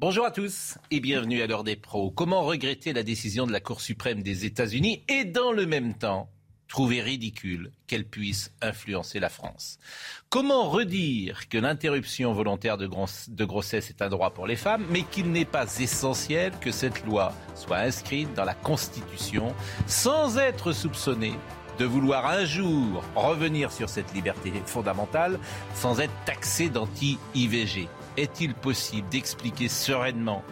Bonjour à tous et bienvenue à l'heure des pros. Comment regretter la décision de la Cour suprême des États-Unis et dans le même temps trouver ridicule qu'elle puisse influencer la France? Comment redire que l'interruption volontaire de, grossesse est un droit pour les femmes, mais qu'il n'est pas essentiel que cette loi soit inscrite dans la Constitution sans être soupçonnée de vouloir un jour revenir sur cette liberté fondamentale sans être taxé d'anti-IVG Est-il possible d'expliquer sereinement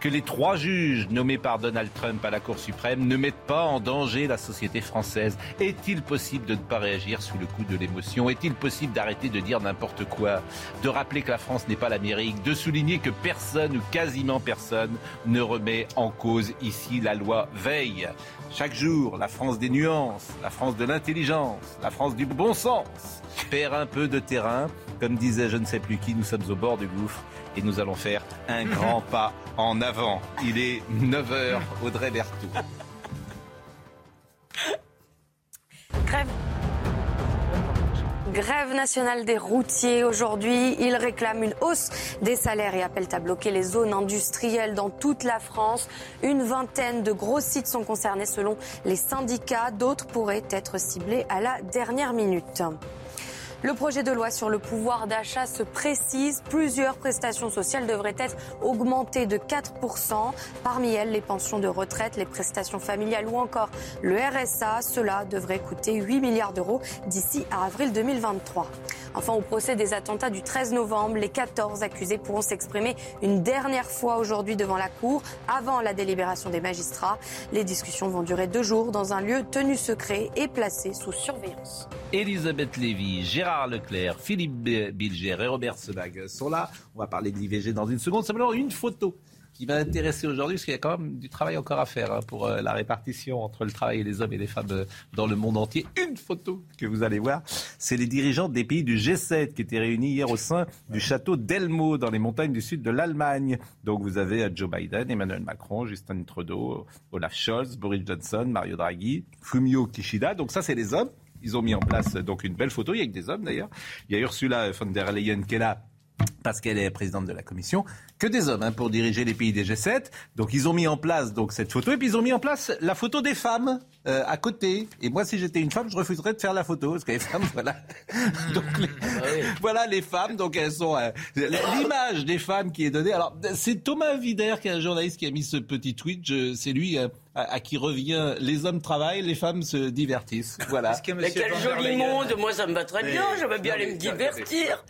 que les trois juges nommés par Donald Trump à la Cour suprême ne mettent pas en danger la société française? Est-il possible de ne pas réagir sous le coup de l'émotion? Est-il possible d'arrêter de dire n'importe quoi? De rappeler que la France n'est pas l'Amérique? De souligner que personne ou quasiment personne ne remet en cause ici la loi Veille chaque jour, la France des nuances, la France de l'intelligence, la France du bon sens perd un peu de terrain. Comme disait je ne sais plus qui, nous sommes au bord du gouffre et nous allons faire un grand pas en avant. Il est 9h, Audrey Berthoud. Grève. Grève nationale des routiers aujourd'hui. Ils réclament une hausse des salaires et appellent à bloquer les zones industrielles dans toute la France. Une vingtaine de gros sites sont concernés selon les syndicats. D'autres pourraient être ciblés à la dernière minute. Le projet de loi sur le pouvoir d'achat se précise. Plusieurs prestations sociales devraient être augmentées de 4%. Parmi elles, les pensions de retraite, les prestations familiales ou encore le RSA. Cela devrait coûter 8 milliards d'euros d'ici à avril 2023. Enfin, au procès des attentats du 13 novembre, les 14 accusés pourront s'exprimer une dernière fois aujourd'hui devant la Cour, avant la délibération des magistrats. Les discussions vont durer deux jours dans un lieu tenu secret et placé sous surveillance. Elisabeth Lévy, Gérard Leclerc, Philippe Bilger et Robert Sebag sont là. On va parler de l'IVG dans une seconde. Simplement une photo qui m'a intéressé aujourd'hui, parce qu'il y a quand même du travail encore à faire hein, pour euh, la répartition entre le travail et les hommes et les femmes euh, dans le monde entier. Une photo que vous allez voir, c'est les dirigeants des pays du G7 qui étaient réunis hier au sein du château d'Elmo dans les montagnes du sud de l'Allemagne. Donc vous avez euh, Joe Biden, Emmanuel Macron, Justin Trudeau, Olaf Scholz, Boris Johnson, Mario Draghi, Fumio Kishida. Donc ça, c'est les hommes. Ils ont mis en place donc une belle photo, il y a que des hommes d'ailleurs. Il y a Ursula von der Leyen qui est là parce qu'elle est présidente de la commission, que des hommes hein, pour diriger les pays des G7. Donc ils ont mis en place donc cette photo et puis ils ont mis en place la photo des femmes euh, à côté. Et moi, si j'étais une femme, je refuserais de faire la photo parce que les femmes, voilà. donc les, voilà les femmes. Donc elles sont euh, l'image des femmes qui est donnée. Alors c'est Thomas Vider qui est un journaliste qui a mis ce petit tweet. C'est lui. Euh, à, qui revient les hommes travaillent, les femmes se divertissent. Voilà. Mais quel joli monde Moi, ça me va très bien. J'aimerais bien aller me divertir.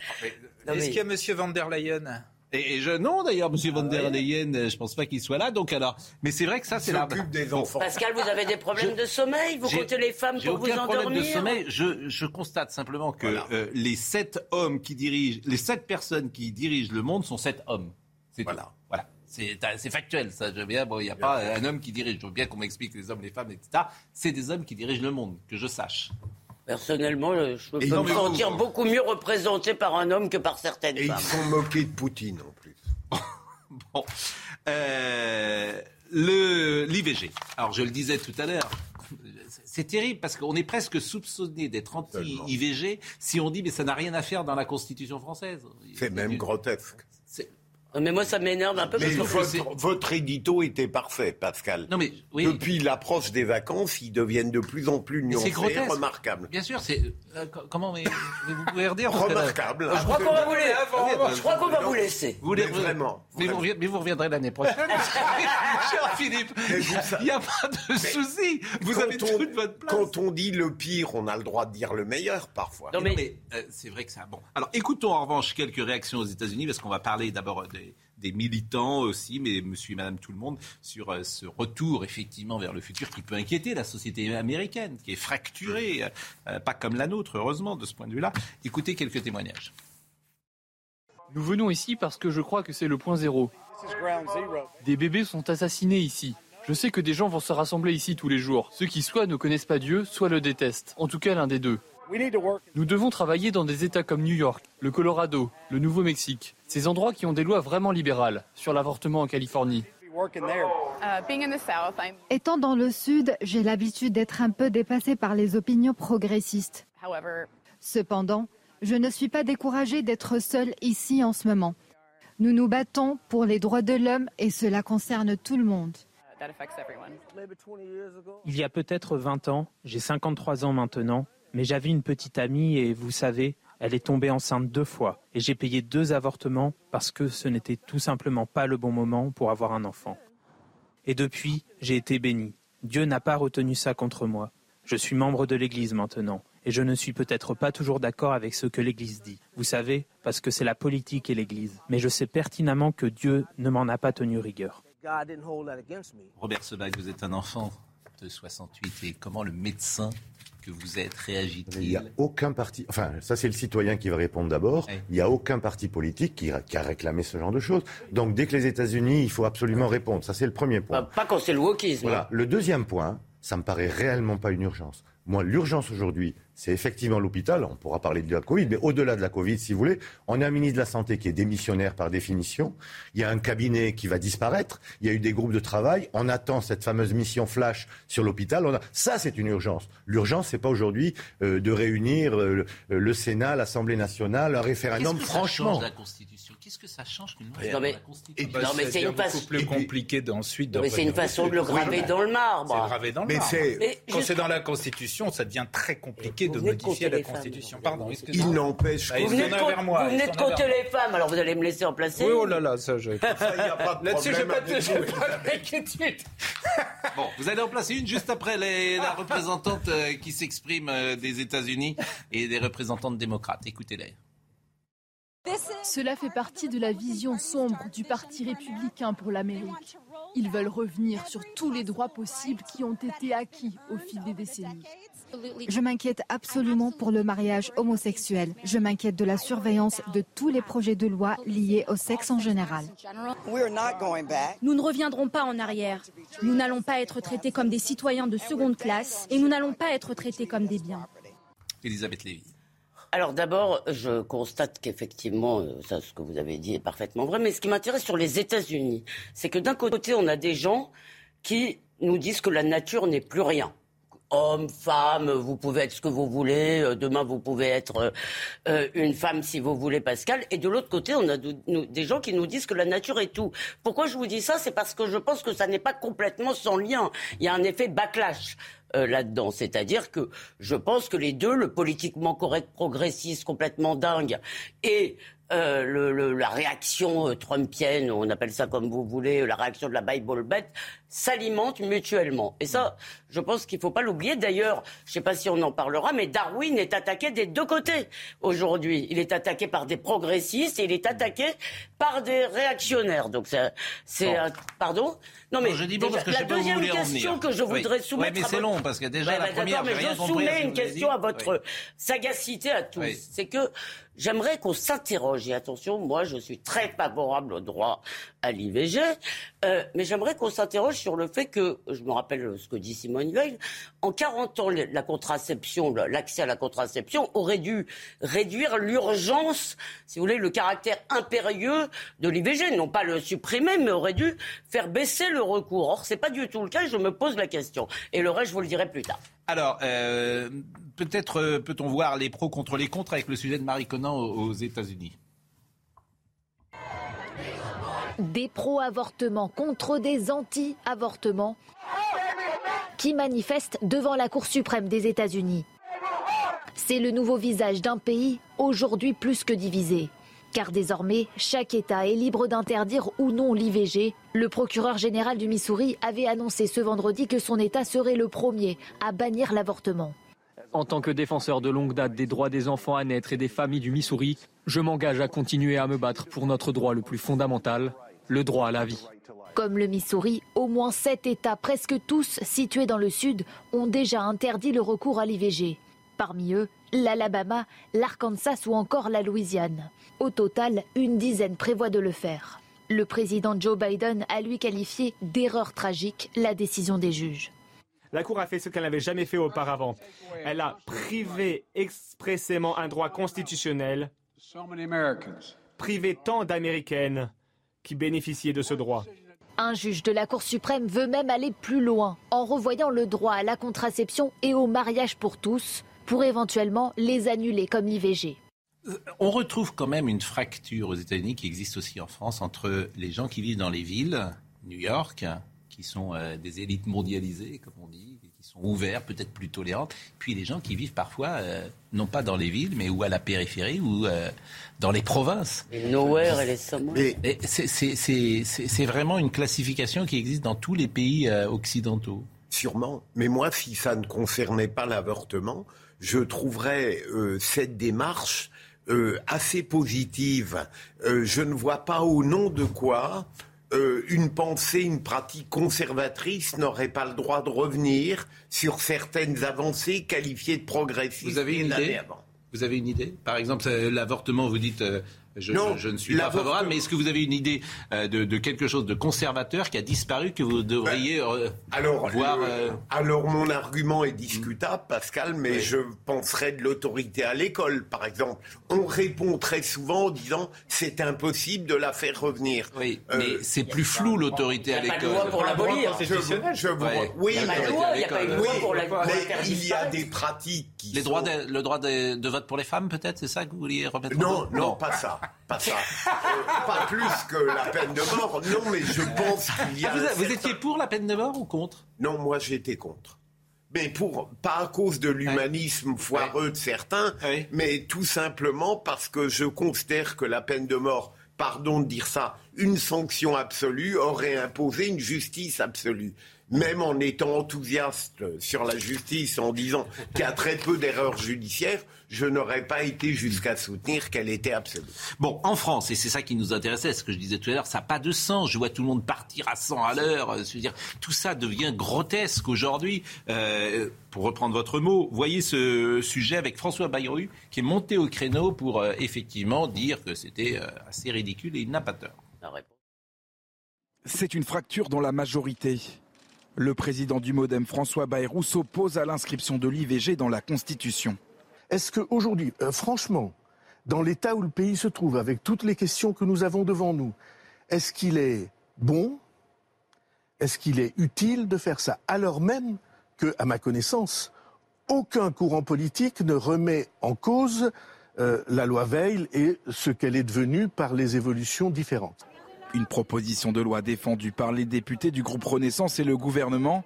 Est-ce qu'il y a Monsieur van der Leyen? Et, je, non, d'ailleurs, Monsieur van der Leyen, je pense pas qu'il soit là. Donc alors, mais c'est vrai que ça, c'est la. des enfants. Pascal, vous avez des problèmes de sommeil? Vous comptez les femmes pour vous endormir problème de sommeil. Je, je constate simplement que euh, les sept hommes qui dirigent, les sept personnes qui dirigent le monde sont sept hommes. C'est voilà. Voilà. C'est factuel, ça. Je bien, bon, il n'y a pas un homme qui dirige. Je veux bien qu'on m'explique les hommes, les femmes, etc. C'est des hommes qui dirigent le monde, que je sache. Personnellement, je peux me sentir beaucoup mieux représenté par un homme que par certaines et femmes. Et ils sont moqués de Poutine en plus. bon. Euh, L'IVG. Alors, je le disais tout à l'heure. C'est terrible parce qu'on est presque soupçonné d'être anti-IVG si on dit mais ça n'a rien à faire dans la Constitution française. C'est même grotesque. Mais moi, ça m'énerve un peu. Mais votre, édito était parfait, Pascal. Non, mais, Depuis l'approche des vacances, ils deviennent de plus en plus nuancés et remarquables. Bien sûr, c'est... Euh, comment mais, vous pouvez redire Remarquable. Je crois qu'on va vous, laisser. je crois qu'on va vous laisser. Vous mais vraiment. Mais vous, mais vous reviendrez l'année prochaine. Cher Philippe, il n'y a pas de souci. Vous avez toute votre place. Quand on dit le pire, on a le droit de dire le meilleur parfois. Non, mais, euh, c'est vrai que ça... Bon. Alors, écoutons en revanche quelques réactions aux États-Unis, parce qu'on va parler d'abord de des, militants aussi, mais monsieur et madame tout le monde, sur euh, ce retour effectivement vers le futur qui peut inquiéter la société américaine, qui est fracturée, euh, pas comme la nôtre, heureusement, de ce point de vue-là. Écoutez quelques témoignages. Nous venons ici parce que je crois que c'est le point zéro. Des bébés sont assassinés ici. Je sais que des gens vont se rassembler ici tous les jours. Ceux qui soit ne connaissent pas Dieu, soit le détestent. En tout cas, l'un des deux. Nous devons travailler dans des États comme New York, le Colorado, le Nouveau-Mexique, ces endroits qui ont des lois vraiment libérales sur l'avortement en Californie. Étant dans le Sud, j'ai l'habitude d'être un peu dépassée par les opinions progressistes. Cependant, je ne suis pas découragée d'être seule ici en ce moment. Nous nous battons pour les droits de l'homme et cela concerne tout le monde. Il y a peut-être 20 ans, j'ai 53 ans maintenant, mais j'avais une petite amie et vous savez, elle est tombée enceinte deux fois et j'ai payé deux avortements parce que ce n'était tout simplement pas le bon moment pour avoir un enfant. Et depuis, j'ai été béni. Dieu n'a pas retenu ça contre moi. Je suis membre de l'Église maintenant et je ne suis peut-être pas toujours d'accord avec ce que l'Église dit. Vous savez, parce que c'est la politique et l'Église. Mais je sais pertinemment que Dieu ne m'en a pas tenu rigueur. Robert Sebag, vous êtes un enfant de 68 et comment le médecin que vous êtes Il n'y a aucun parti, enfin ça c'est le citoyen qui va répondre d'abord, il n'y a aucun parti politique qui, a réclamé ce genre de choses. Donc dès que les États-Unis, il faut absolument répondre. Ça c'est le premier point. Pas, quand c'est le wokisme. Voilà. Le deuxième point, ça me paraît réellement pas une urgence. Moi, l'urgence aujourd'hui, c'est effectivement l'hôpital. On pourra parler de la Covid, mais au-delà de la Covid, si vous voulez, on a un ministre de la Santé qui est démissionnaire par définition. Il y a un cabinet qui va disparaître. Il y a eu des groupes de travail. On attend cette fameuse mission flash sur l'hôpital. A... Ça, c'est une urgence. L'urgence, c'est pas aujourd'hui euh, de réunir euh, le Sénat, l'Assemblée nationale, un référendum. Franchement, qu'est-ce que ça change qu'une loi non, mais, non, mais c'est une façon plus compliqué d'ensuite. Mais c'est une façon de le graver dans le marbre. C'est gravé dans le marbre. Quand c'est dans la Constitution, ça devient très compliqué de modifier la Constitution. Pardon, Il n'empêche. Bah, vous venez de compter les femmes, alors vous allez me laisser en placer. Oui, oh là là, ça, je. Là-dessus, j'ai pas d'inquiétude. Bon, vous allez en placer une juste après la représentante euh, qui s'exprime euh, des États-Unis et des représentantes démocrates. Écoutez-les. Cela fait partie de la vision sombre du Parti républicain pour l'Amérique. Ils veulent revenir sur tous les droits possibles qui ont été acquis au fil des décennies. Je m'inquiète absolument pour le mariage homosexuel. Je m'inquiète de la surveillance de tous les projets de loi liés au sexe en général. Nous ne reviendrons pas en arrière. Nous n'allons pas être traités comme des citoyens de seconde classe et nous n'allons pas être traités comme des biens. Elisabeth Lévy. Alors d'abord, je constate qu'effectivement, euh, ça, ce que vous avez dit est parfaitement vrai. Mais ce qui m'intéresse sur les États-Unis, c'est que d'un côté, on a des gens qui nous disent que la nature n'est plus rien. Homme, femme, vous pouvez être ce que vous voulez. Euh, demain, vous pouvez être euh, une femme si vous voulez, Pascal. Et de l'autre côté, on a des gens qui nous disent que la nature est tout. Pourquoi je vous dis ça? C'est parce que je pense que ça n'est pas complètement sans lien. Il y a un effet backlash. Euh, là-dedans. C'est-à-dire que je pense que les deux, le politiquement correct progressiste complètement dingue et euh, la réaction euh, trumpienne, on appelle ça comme vous voulez, la réaction de la Bible bête, s'alimentent mutuellement. Et ça, je pense qu'il ne faut pas l'oublier. D'ailleurs, je ne sais pas si on en parlera, mais Darwin est attaqué des deux côtés aujourd'hui. Il est attaqué par des progressistes et il est attaqué par des réactionnaires. Donc c'est... Pardon? Non mais je dis bon parce que la deuxième question que je voudrais soumettre... mais c'est long parce que déjà la première... mais je soumets une question à votre sagacité à tous. C'est que J'aimerais qu'on s'interroge, et attention, moi je suis très favorable au droit à l'IVG, euh, mais j'aimerais qu'on s'interroge sur le fait que, je me rappelle ce que dit Simone Veil, en 40 ans, la contraception, l'accès à la contraception aurait dû réduire l'urgence, si vous voulez, le caractère impérieux de l'IVG, non pas le supprimer, mais aurait dû faire baisser le recours. Or, c'est pas du tout le cas, je me pose la question. Et le reste, je vous le dirai plus tard. Alors, euh, peut-être euh, peut-on voir les pros contre les contre avec le sujet de Marie Conan aux États-Unis? Des pro-avortements contre des anti-avortements qui manifestent devant la Cour suprême des États-Unis. C'est le nouveau visage d'un pays aujourd'hui plus que divisé. Car désormais, chaque État est libre d'interdire ou non l'IVG. Le procureur général du Missouri avait annoncé ce vendredi que son État serait le premier à bannir l'avortement. En tant que défenseur de longue date des droits des enfants à naître et des familles du Missouri, je m'engage à continuer à me battre pour notre droit le plus fondamental, le droit à la vie. Comme le Missouri, au moins sept États, presque tous situés dans le Sud, ont déjà interdit le recours à l'IVG. Parmi eux, l'Alabama, l'Arkansas ou encore la Louisiane. Au total, une dizaine prévoit de le faire. Le président Joe Biden a lui qualifié d'erreur tragique la décision des juges. La Cour a fait ce qu'elle n'avait jamais fait auparavant. Elle a privé expressément un droit constitutionnel, privé tant d'Américaines qui bénéficiaient de ce droit. Un juge de la Cour suprême veut même aller plus loin en revoyant le droit à la contraception et au mariage pour tous pour éventuellement les annuler comme l'IVG. Euh, on retrouve quand même une fracture aux États-Unis qui existe aussi en France entre les gens qui vivent dans les villes, New York, qui sont euh, des élites mondialisées, comme on dit, qui sont ouverts, peut-être plus tolérantes, puis les gens qui vivent parfois, euh, non pas dans les villes, mais ou à la périphérie, ou dans les provinces. Les nowhere et les somewhere. C'est vraiment une classification qui existe dans tous les pays occidentaux. Sûrement. Mais moi, si ça ne concernait pas l'avortement, je trouverais cette démarche euh, assez positive. Euh, je ne vois pas au nom de quoi euh, une pensée, une pratique conservatrice n'aurait pas le droit de revenir sur certaines avancées qualifiées de progressistes. Vous avez une idée Vous avez une idée Par exemple, l'avortement, vous dites je, non, je, ne suis pas favorable, mais est-ce que vous avez une idée euh, de, quelque chose de conservateur qui a disparu que vous devriez ben, euh, alors, voir euh, Alors, mon argument est discutable, Pascal, mais je penserais de l'autorité à l'école, par exemple. On répond très souvent en disant c'est impossible de la faire revenir. Oui, mais c'est plus flou l'autorité à l'école. Il n'y a pas de loi pour l'abolir. Je, oui, il n'y a pas de loi pour la Il y a des pratiques qui. Les droits le droit de, vote pour les femmes, peut-être, c'est ça que vous vouliez remettre Non, non, pas ça. Pas ça. Euh, pas plus que la peine de mort. Non, mais je pense qu'il y a. Ah, vous, étiez pour la peine de mort ou contre? Non, moi j'étais contre. Mais pour, pas à cause de l'humanisme foireux de certains, mais tout simplement parce que je considère que la peine de mort, pardon de dire ça, une sanction absolue aurait imposé une justice absolue même en étant enthousiaste sur la justice, en disant qu'il y a très peu d'erreurs judiciaires, je n'aurais pas été jusqu'à soutenir qu'elle était absolue. Bon, en France, et c'est ça qui nous intéressait, ce que je disais tout à l'heure, ça n'a pas de sens. Je vois tout le monde partir à 100 à l'heure. Euh, dire, tout ça devient grotesque aujourd'hui. Euh, pour reprendre votre mot, voyez ce sujet avec François Bayrou qui est monté au créneau pour euh, effectivement dire que c'était assez ridicule et il n'a pas tort. C'est une fracture dans la majorité. Le président du Modem, François Bayrou, s'oppose à l'inscription de l'IVG dans la Constitution. Est-ce qu'aujourd'hui, euh, franchement, dans l'état où le pays se trouve, avec toutes les questions que nous avons devant nous, est-ce qu'il est bon, est-ce qu'il est utile de faire ça alors même que, à ma connaissance, aucun courant politique ne remet en cause euh, la loi Veil et ce qu'elle est devenue par les évolutions différentes? Une proposition de loi défendue par les députés du groupe Renaissance et le gouvernement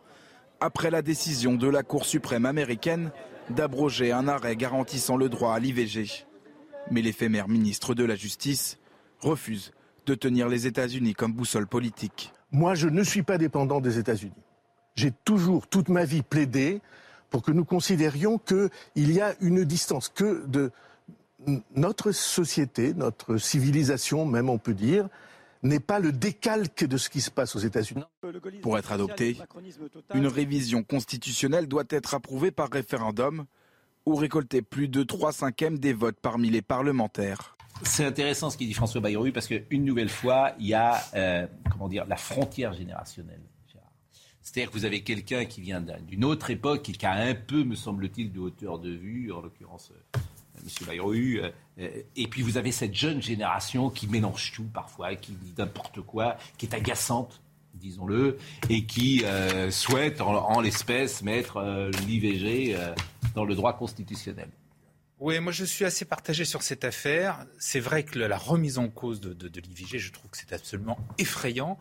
après la décision de la Cour suprême américaine d'abroger un arrêt garantissant le droit à l'IVG. Mais l'éphémère ministre de la Justice refuse de tenir les États-Unis comme boussole politique. Moi, je ne suis pas dépendant des États-Unis. J'ai toujours, toute ma vie, plaidé pour que nous considérions qu'il y a une distance, que de notre société, notre civilisation même, on peut dire, n'est pas le décalque de ce qui se passe aux États-Unis. Pour être adopté, une révision constitutionnelle doit être approuvée par référendum ou récolter plus de 3 cinquièmes des votes parmi les parlementaires. C'est intéressant ce qu'il dit François Bayrou parce qu'une nouvelle fois, il y a euh, comment dire, la frontière générationnelle. C'est-à-dire que vous avez quelqu'un qui vient d'une autre époque et qui a un peu, me semble-t-il, de hauteur de vue, en l'occurrence euh, M. Bayrou. Euh, et puis vous avez cette jeune génération qui mélange tout parfois, qui dit n'importe quoi, qui est agaçante disons-le, et qui euh, souhaite en, l'espèce mettre euh, l'IVG dans le droit constitutionnel. Oui, moi je suis assez partagé sur cette affaire. C'est vrai que la remise en cause de, de l'IVG, je trouve que c'est absolument effrayant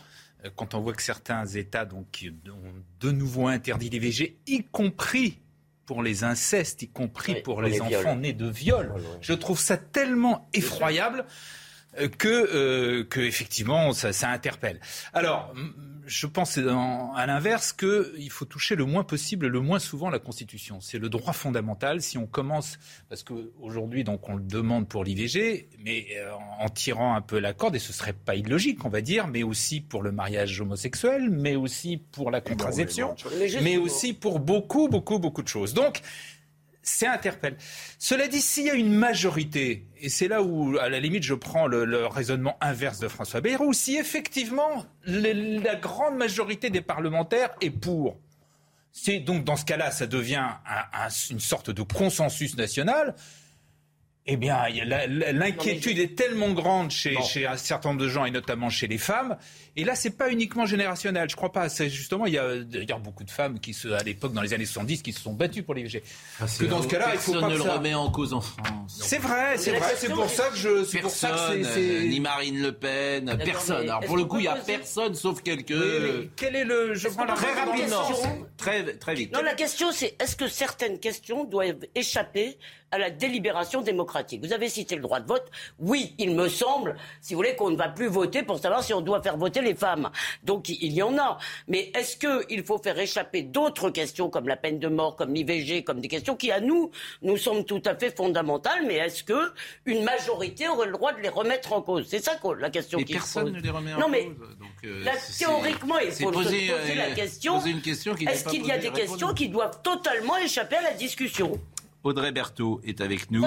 quand on voit que certains États donc, ont de nouveau interdit l'IVG, y compris pour les incestes, y compris pour, les, enfants nés de viol. Je trouve ça tellement effroyable euh, que, euh, que effectivement, ça, ça interpelle. Alors, je pense à l'inverse qu'il faut toucher le moins possible, le moins souvent la Constitution. C'est le droit fondamental. Si on commence, parce qu'aujourd'hui, donc, on le demande pour l'IVG, mais euh, en tirant un peu la corde, et ce serait pas illogique, on va dire, mais aussi pour le mariage homosexuel, mais aussi pour la contraception, mais aussi pour beaucoup, beaucoup, beaucoup de choses. Donc, c'est interpelle. Cela dit, s'il y a une majorité, et c'est là où, à la limite, je prends le, raisonnement inverse de François Bayrou, si effectivement la grande majorité des parlementaires est pour, c'est donc dans ce cas-là, ça devient une sorte de consensus national. Eh bien, l'inquiétude est tellement grande chez, chez, un certain nombre de gens, et notamment chez les femmes. Et là, c'est pas uniquement générationnel. Je crois pas. C'est justement, il y a d'ailleurs beaucoup de femmes qui, se, à l'époque, dans les années 70, qui se sont battues pour l'IVG. Ah, que dans ce cas-là, il faut pas ne le remet en cause en France. C'est vrai, c'est vrai. C'est pour ça que je. C'est pour ça que c'est. Ni Marine Le Pen, personne. Alors pour le coup, il y a personne sauf quelques. quel est le. Je prends très rapidement, très très vite. Non, la question, c'est est-ce que certaines questions doivent échapper à la délibération démocratique. Vous avez cité le droit de vote. Oui, il me semble, si vous voulez, qu'on ne va plus voter pour savoir si on doit faire voter les femmes. Donc il y en a. Mais est-ce qu'il faut faire échapper d'autres questions comme la peine de mort, comme l'IVG, comme des questions qui, à nous, nous semblent tout à fait fondamentales, mais est-ce que une majorité aurait le droit de les remettre en cause? C'est ça la question qui se pose. Personne ne les remet en non, cause. Mais euh, théoriquement, il faut poser, poser la question. Est-ce qu'il y a des questions qui doivent totalement échapper à la discussion? Audrey Berthaud est avec nous.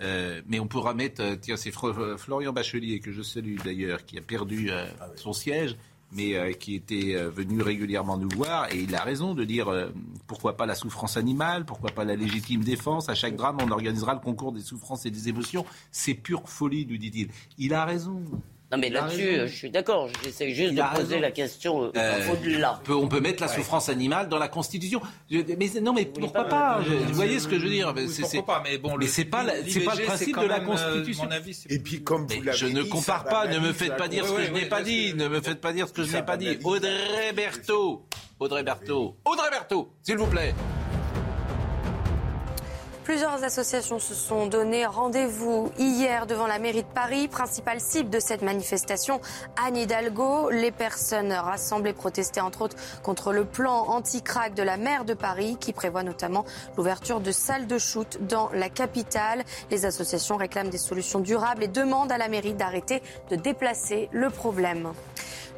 Euh, mais on pourra mettre, euh, tiens, c'est Florian Bachelier, que je salue d'ailleurs, qui a perdu euh, ah son siège, mais qui était venu régulièrement nous voir. Et il a raison de dire pourquoi pas la souffrance animale, pourquoi pas la légitime défense. À chaque drame, on organisera le concours des souffrances et des émotions. C'est pure folie, nous dit-il. Il a raison. Non mais là-dessus, je suis d'accord. J'essaie juste de poser la question euh, euh là. On peut, mettre la souffrance animale dans la Constitution. mais non, mais pourquoi pas, Vous voyez ce que je veux dire c'est, pas Mais bon, c'est pas, c'est pas le principe de la euh, Constitution. Et puis comme vous l'avez je ne compare pas. Ne me faites pas dire ce que je n'ai pas dit. Ne me faites pas dire ce que je n'ai pas dit. Audrey Berthaud. Audrey Berthaud. Audrey Berthaud, s'il vous plaît. Plusieurs associations se sont donné rendez-vous hier devant la mairie de Paris. Principale cible de cette manifestation, Anne Hidalgo. Les personnes rassemblées protestaient entre autres contre le plan anti-crack de la maire de Paris qui prévoit notamment l'ouverture de salles de shoot dans la capitale. Les associations réclament des solutions durables et demandent à la mairie d'arrêter de déplacer le problème.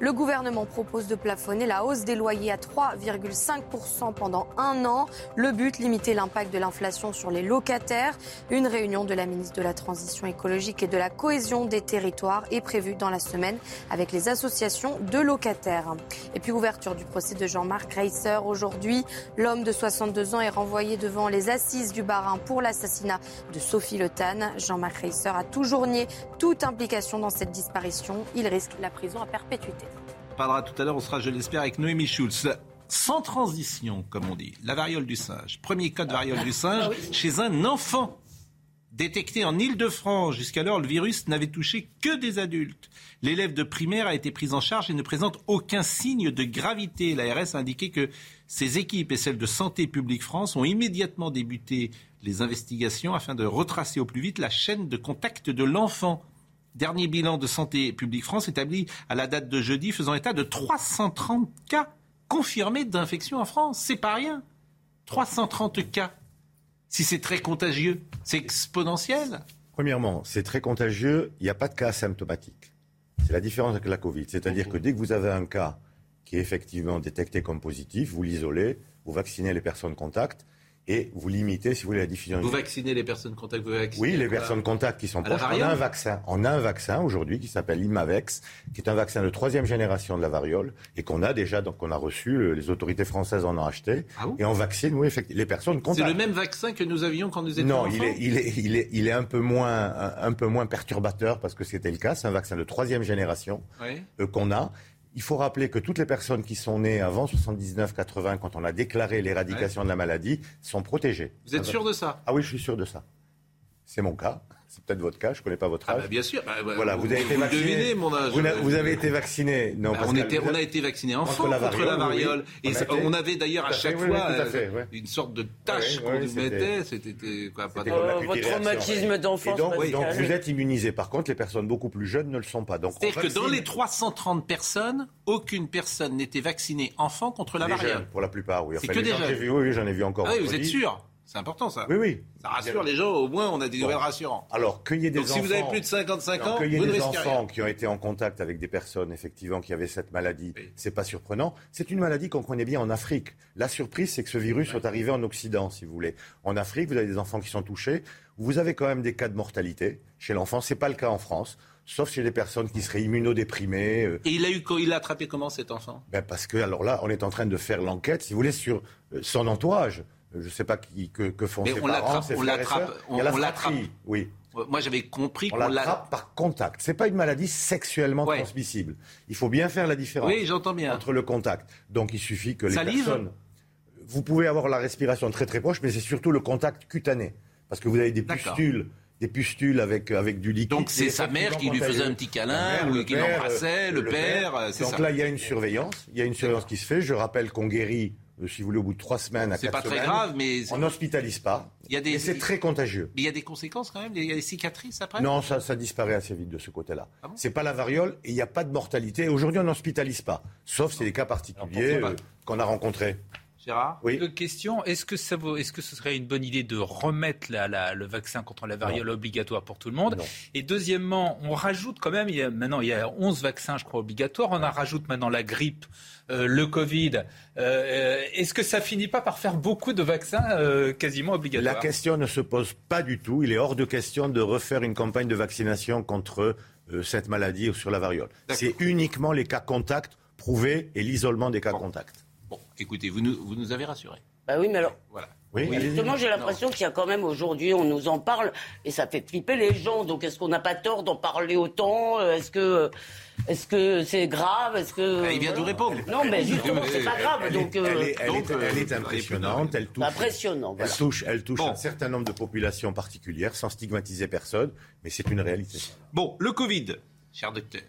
Le gouvernement propose de plafonner la hausse des loyers à 3,5% pendant un an. Le but, limiter l'impact de l'inflation sur les locataires. Une réunion de la ministre de la Transition écologique et de la cohésion des territoires est prévue dans la semaine avec les associations de locataires. Et puis ouverture du procès de Jean-Marc Reisser aujourd'hui. L'homme de 62 ans est renvoyé devant les assises du Barin pour l'assassinat de Sophie Le Jean-Marc Reisser a toujours nié toute implication dans cette disparition. Il risque la prison à perpétuité parlera tout à l'heure, on sera, je l'espère, avec Noémie Schulz. Sans transition, comme on dit, la variole du singe. Premier cas de variole du singe ah chez un enfant. Détecté en Ile-de-France, jusqu'alors le virus n'avait touché que des adultes. L'élève de primaire a été pris en charge et ne présente aucun signe de gravité. L'ARS a indiqué que ses équipes et celles de Santé publique France ont immédiatement débuté les investigations afin de retracer au plus vite la chaîne de contact de l'enfant. Dernier bilan de Santé publique France établi à la date de jeudi faisant état de 330 cas confirmés d'infection en France. C'est pas rien. 330 cas. Si c'est très contagieux, c'est exponentiel. Premièrement, c'est très contagieux, il n'y a pas de cas asymptomatiques. C'est la différence avec la Covid. C'est-à-dire que dès que vous avez un cas qui est effectivement détecté comme positif, vous l'isolez, vous vaccinez les personnes contacts et vous limitez, si vous voulez, la diffusion. Vous vaccinez les personnes contacts vous Oui, les personnes contacts qui sont proches. On a un vaccin, on a un vaccin aujourd'hui qui s'appelle Imavex, qui est un vaccin de troisième génération de la variole et qu'on a déjà, donc on a reçu, les autorités françaises en ont acheté ah et on vaccine, oui, effectivement, les personnes contacts. C'est le même vaccin que nous avions quand nous étions non, enfants. Non, il est, il est, il est, un peu moins, un, peu moins perturbateur parce que c'était le cas. C'est un vaccin de troisième génération euh, qu'on a il faut rappeler que toutes les personnes qui sont nées avant 79-80, quand on a déclaré l'éradication de la maladie, sont protégées. Vous êtes sûr de ça? Ah oui, je suis sûr de ça. C'est mon cas. C'est peut-être votre cas, je ne connais pas votre ah âge. bah bien sûr. Bah, voilà, vous, avez été vacciné. Devinez mon âge. Vous, avez été vacciné. Non, bah, on, était, on a été vacciné enfant contre la variole. Contre la variole. Et on, avait d'ailleurs à, chaque fois euh, une sorte de tâche qu'on nous mettait. C'était quoi pas euh, Votre traumatisme d'enfance. Donc, donc vous êtes immunisé. Par contre, les personnes beaucoup plus jeunes ne le sont pas. C'est-à-dire que dans les 330 personnes, aucune personne n'était vaccinée enfant contre la variole. Pour la plupart, oui. C'est que des jeunes. Oui, j'en ai vu encore. Ah oui, vous êtes sûr C'est important ça. Oui, oui. Ça rassure les gens, au moins on a des nouvelles rassurantes. Alors, cueillez des Donc enfants. si vous avez plus de 55 ans, cueillez vous ne des enfants rien. qui ont été en contact avec des personnes, effectivement, qui avaient cette maladie. C'est pas surprenant. C'est une maladie qu'on connaît bien en Afrique. La surprise, c'est que ce virus soit arrivé en Occident, si vous voulez. En Afrique, vous avez des enfants qui sont touchés. Vous avez quand même des cas de mortalité chez l'enfant. C'est pas le cas en France. Sauf chez des personnes qui seraient immunodéprimées. euh, Et il a eu, il a attrapé comment cet enfant? Ben parce que, alors là, on est en train de faire l'enquête, si vous voulez, sur euh, son entourage. Je ne sais pas qui, que, que font Mais ses on parents, l'attrape, ses on frères et l'attrape, sœurs. on- on l'attrape. Oui. Moi j'avais compris On qu'on l'a. l'attrape par contact. C'est pas une maladie sexuellement Ouais. transmissible. Il faut bien faire la différence Oui, j'entends bien. entre le contact. Donc il suffit que les Salive personnes. Vous pouvez avoir la respiration très très proche, mais c'est surtout le contact cutané, parce que vous avez des pustules, des pustules avec avec du liquide. Donc c'est sa mère qui lui faisait un petit câlin mère, ou qui l'embrassait, euh, le père, euh, c'est Donc ça. là, il y a une surveillance. Il y a une surveillance qui se fait. Je rappelle qu'on guérit, si vous voulez, au bout de trois semaines à C'est pas très semaines. grave, mais on n'hospitalise pas. Il y a des- Et c'est très contagieux. Mais il y a des conséquences quand même, il y a des cicatrices après? Non, ça, ça disparaît assez vite de ce côté-là. Ah bon? C'est pas la variole et il n'y a pas de mortalité. Aujourd'hui, on n'hospitalise pas, sauf c'est des cas particuliers euh, qu'on a rencontrés. Gérard Oui. Deux questions. Est-ce que, ça vaut- est-ce que ce serait une bonne idée de remettre la- la- le vaccin contre la variole obligatoire pour tout le monde? Non. Et deuxièmement, on rajoute quand même, il y a, maintenant il y a 11 vaccins, je crois, obligatoires. On en rajoute maintenant la grippe, euh, le Covid. Euh, est-ce que ça finit pas par faire beaucoup de vaccins euh, quasiment La obligatoires question ne se pose pas du tout. Il est hors de question de refaire une campagne de vaccination contre euh, cette maladie ou sur la variole. C'est uniquement les cas contacts prouvés et l'isolement des cas contacts. Écoutez, vous nous, vous nous avez rassurés. Bah oui, mais alors. Voilà. Oui. Justement, j'ai l'impression qu'il y a quand même aujourd'hui, on nous en parle et ça fait flipper les gens. Donc, est-ce qu'on n'a pas tort d'en parler autant Euh, Est-ce que est-ce que c'est grave Est-ce que Ah, il vient de vous répondre. Non, mais justement, c'est pas grave. Elle, Donc, est, euh, elle est- elle est- donc, euh, elle est vous avez impressionnante. Elle touche, impressionnant. elle touche, elle touche Bon. un certain nombre de populations particulières sans stigmatiser personne, mais c'est une réalité. Bon, le Covid, cher docteur.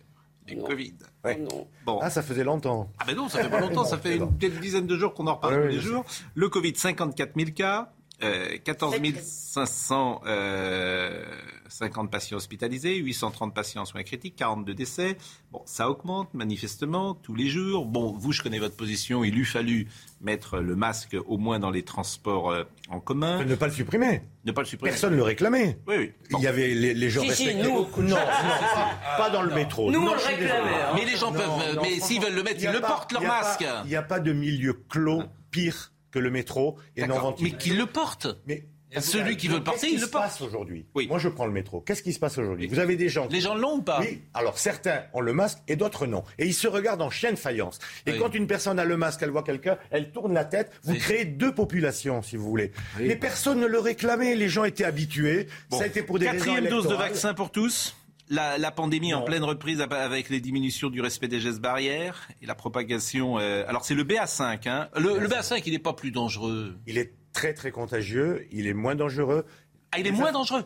Le Non. Covid. Ouais. Non. Bon. Ah, ça faisait longtemps. Ah ben non, ça fait pas longtemps, ça fait une dizaine de jours qu'on en reparle Ouais, tous les jours. Le Covid, 54 000 cas, euh, 14 500 euh, 50 patients hospitalisés, 830 patients en soins critiques, 42 décès. Bon, ça augmente manifestement tous les jours. Bon, vous, je connais votre position. Il eût fallu mettre le masque au moins dans les transports euh, en commun. Ne pas le supprimer. Ne pas le supprimer. Personne ne le réclamait. Oui, oui. Bon. Il y avait les, les gens Si, si, nous. beaucoup. Non, non, pas, pas dans le métro. Nous, on le réclamait, désolé. hein. Mais les gens Non, peuvent. non, mais s'ils veulent le mettre, ils le pas- portent leur masque. Il n'y a pas de milieu clos pire que le métro et non ventilé. Mais qu'ils le portent. Mais Celui qui veut le porter, qu'est-ce il qui le se porte. passe aujourd'hui Oui. Moi, je prends le métro. Qu'est-ce qui se passe aujourd'hui Vous avez des gens. qui- Les gens l'ont ou pas Oui, alors certains ont le masque et d'autres non. Et ils se regardent en chien de faïence. Et Oui. quand une personne a le masque, elle voit quelqu'un, elle tourne la tête. Vous créez deux populations, si vous voulez. Oui. Mais personne ne le réclamait. Les gens étaient habitués. Bon. Ça a été pour des Quatrième raisons dose de vaccin pour tous. La, la pandémie en pleine reprise avec les diminutions du respect des gestes barrières et la propagation. euh, alors c'est le BA5. Hein. Le, le BA5, il n'est pas plus dangereux. Il est très très contagieux. Il est moins dangereux. Ah, il est moins dangereux.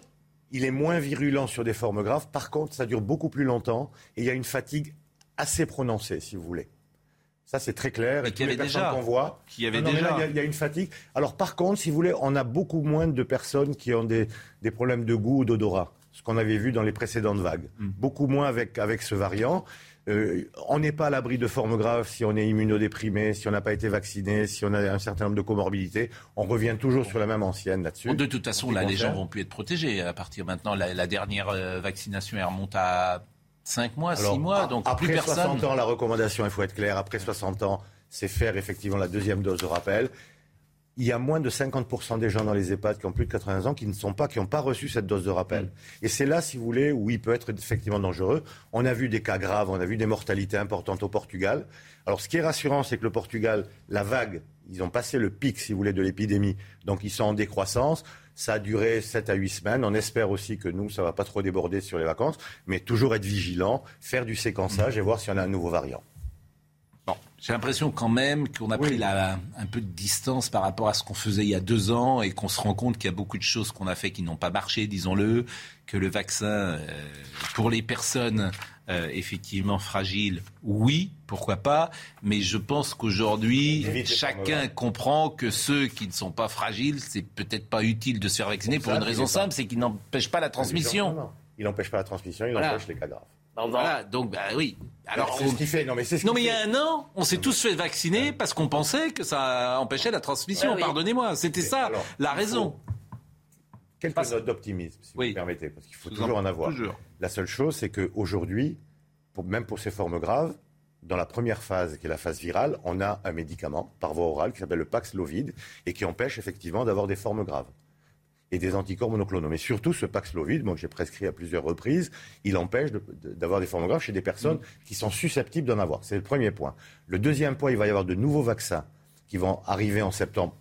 Il est moins virulent sur des formes graves. Par contre, ça dure beaucoup plus longtemps et il y a une fatigue assez prononcée, si vous voulez. Ça, c'est très clair. Et y toutes les personnes qu'on voit. Qu'il y avait Non, déjà. Il y, y a une fatigue. Alors, par contre, si vous voulez, on a beaucoup moins de personnes qui ont des, des problèmes de goût ou d'odorat. Ce qu'on avait vu dans les précédentes vagues. Hmm. Beaucoup moins avec, avec ce variant. Euh, on n'est pas à l'abri de formes graves si on est immunodéprimé, si on n'a pas été vacciné, si on a un certain nombre de comorbidités. On revient toujours sur la même ancienne là-dessus. Bon, de toute façon, là, les gens vont plus être protégés. À partir maintenant, la, la dernière euh, vaccination, elle remonte à 5 mois, 6 Alors, mois. a- Donc après plus personne. 60 ans, la recommandation, il faut être clair, après 60 ans, c'est faire effectivement la deuxième dose de rappel. Il y a moins de 50% des gens dans les EHPAD qui ont plus de 80 ans qui ne sont pas, qui n'ont pas reçu cette dose de rappel. Et c'est là, si vous voulez, où il peut être effectivement dangereux. On a vu des cas graves, on a vu des mortalités importantes au Portugal. Alors, ce qui est rassurant, c'est que le Portugal, la vague, ils ont passé le pic, si vous voulez, de l'épidémie. Donc, ils sont en décroissance. Ça a duré 7 à 8 semaines. On espère aussi que nous, ça va pas trop déborder sur les vacances. Mais toujours être vigilant, faire du séquençage et voir si on a un nouveau variant. Bon, j'ai l'impression quand même qu'on a pris la- un peu de distance par rapport à ce qu'on faisait il y a deux ans et qu'on se rend compte qu'il y a beaucoup de choses qu'on a fait qui n'ont pas marché, disons-le, que le vaccin, euh, pour les personnes euh, effectivement fragiles, oui, pourquoi pas, mais je pense qu'aujourd'hui, chacun comprend que ceux qui ne sont pas fragiles, c'est peut-être pas utile de se faire vacciner pour Ça, une raison simple, c'est qu'ils n'empêchent pas la transmission. Non, non. Il n'empêche pas la transmission, il Voilà. empêche les cas graves. Bah, voilà, donc bah oui. Alors, c'est ce qui fait. Non, mais c'est Non, mais il y a un an, on s'est tous fait vacciner parce qu'on pensait que ça empêchait la transmission. Pardonnez-moi, c'était ça la raison. Quelques notes d'optimisme, si vous me permettez, parce qu'il faut toujours en avoir. La seule chose, c'est qu'aujourd'hui, même pour ces formes graves, dans la première phase, qui est la phase virale, on a un médicament par voie orale qui s'appelle le Paxlovid et qui empêche effectivement d'avoir des formes graves et des anticorps monoclonaux. Mais surtout, ce Paxlovid, moi, que j'ai prescrit à plusieurs reprises, il empêche d'avoir des formes graves chez des personnes qui sont susceptibles d'en avoir. C'est le premier point. Le deuxième point, il va y avoir de nouveaux vaccins qui vont arriver en septembre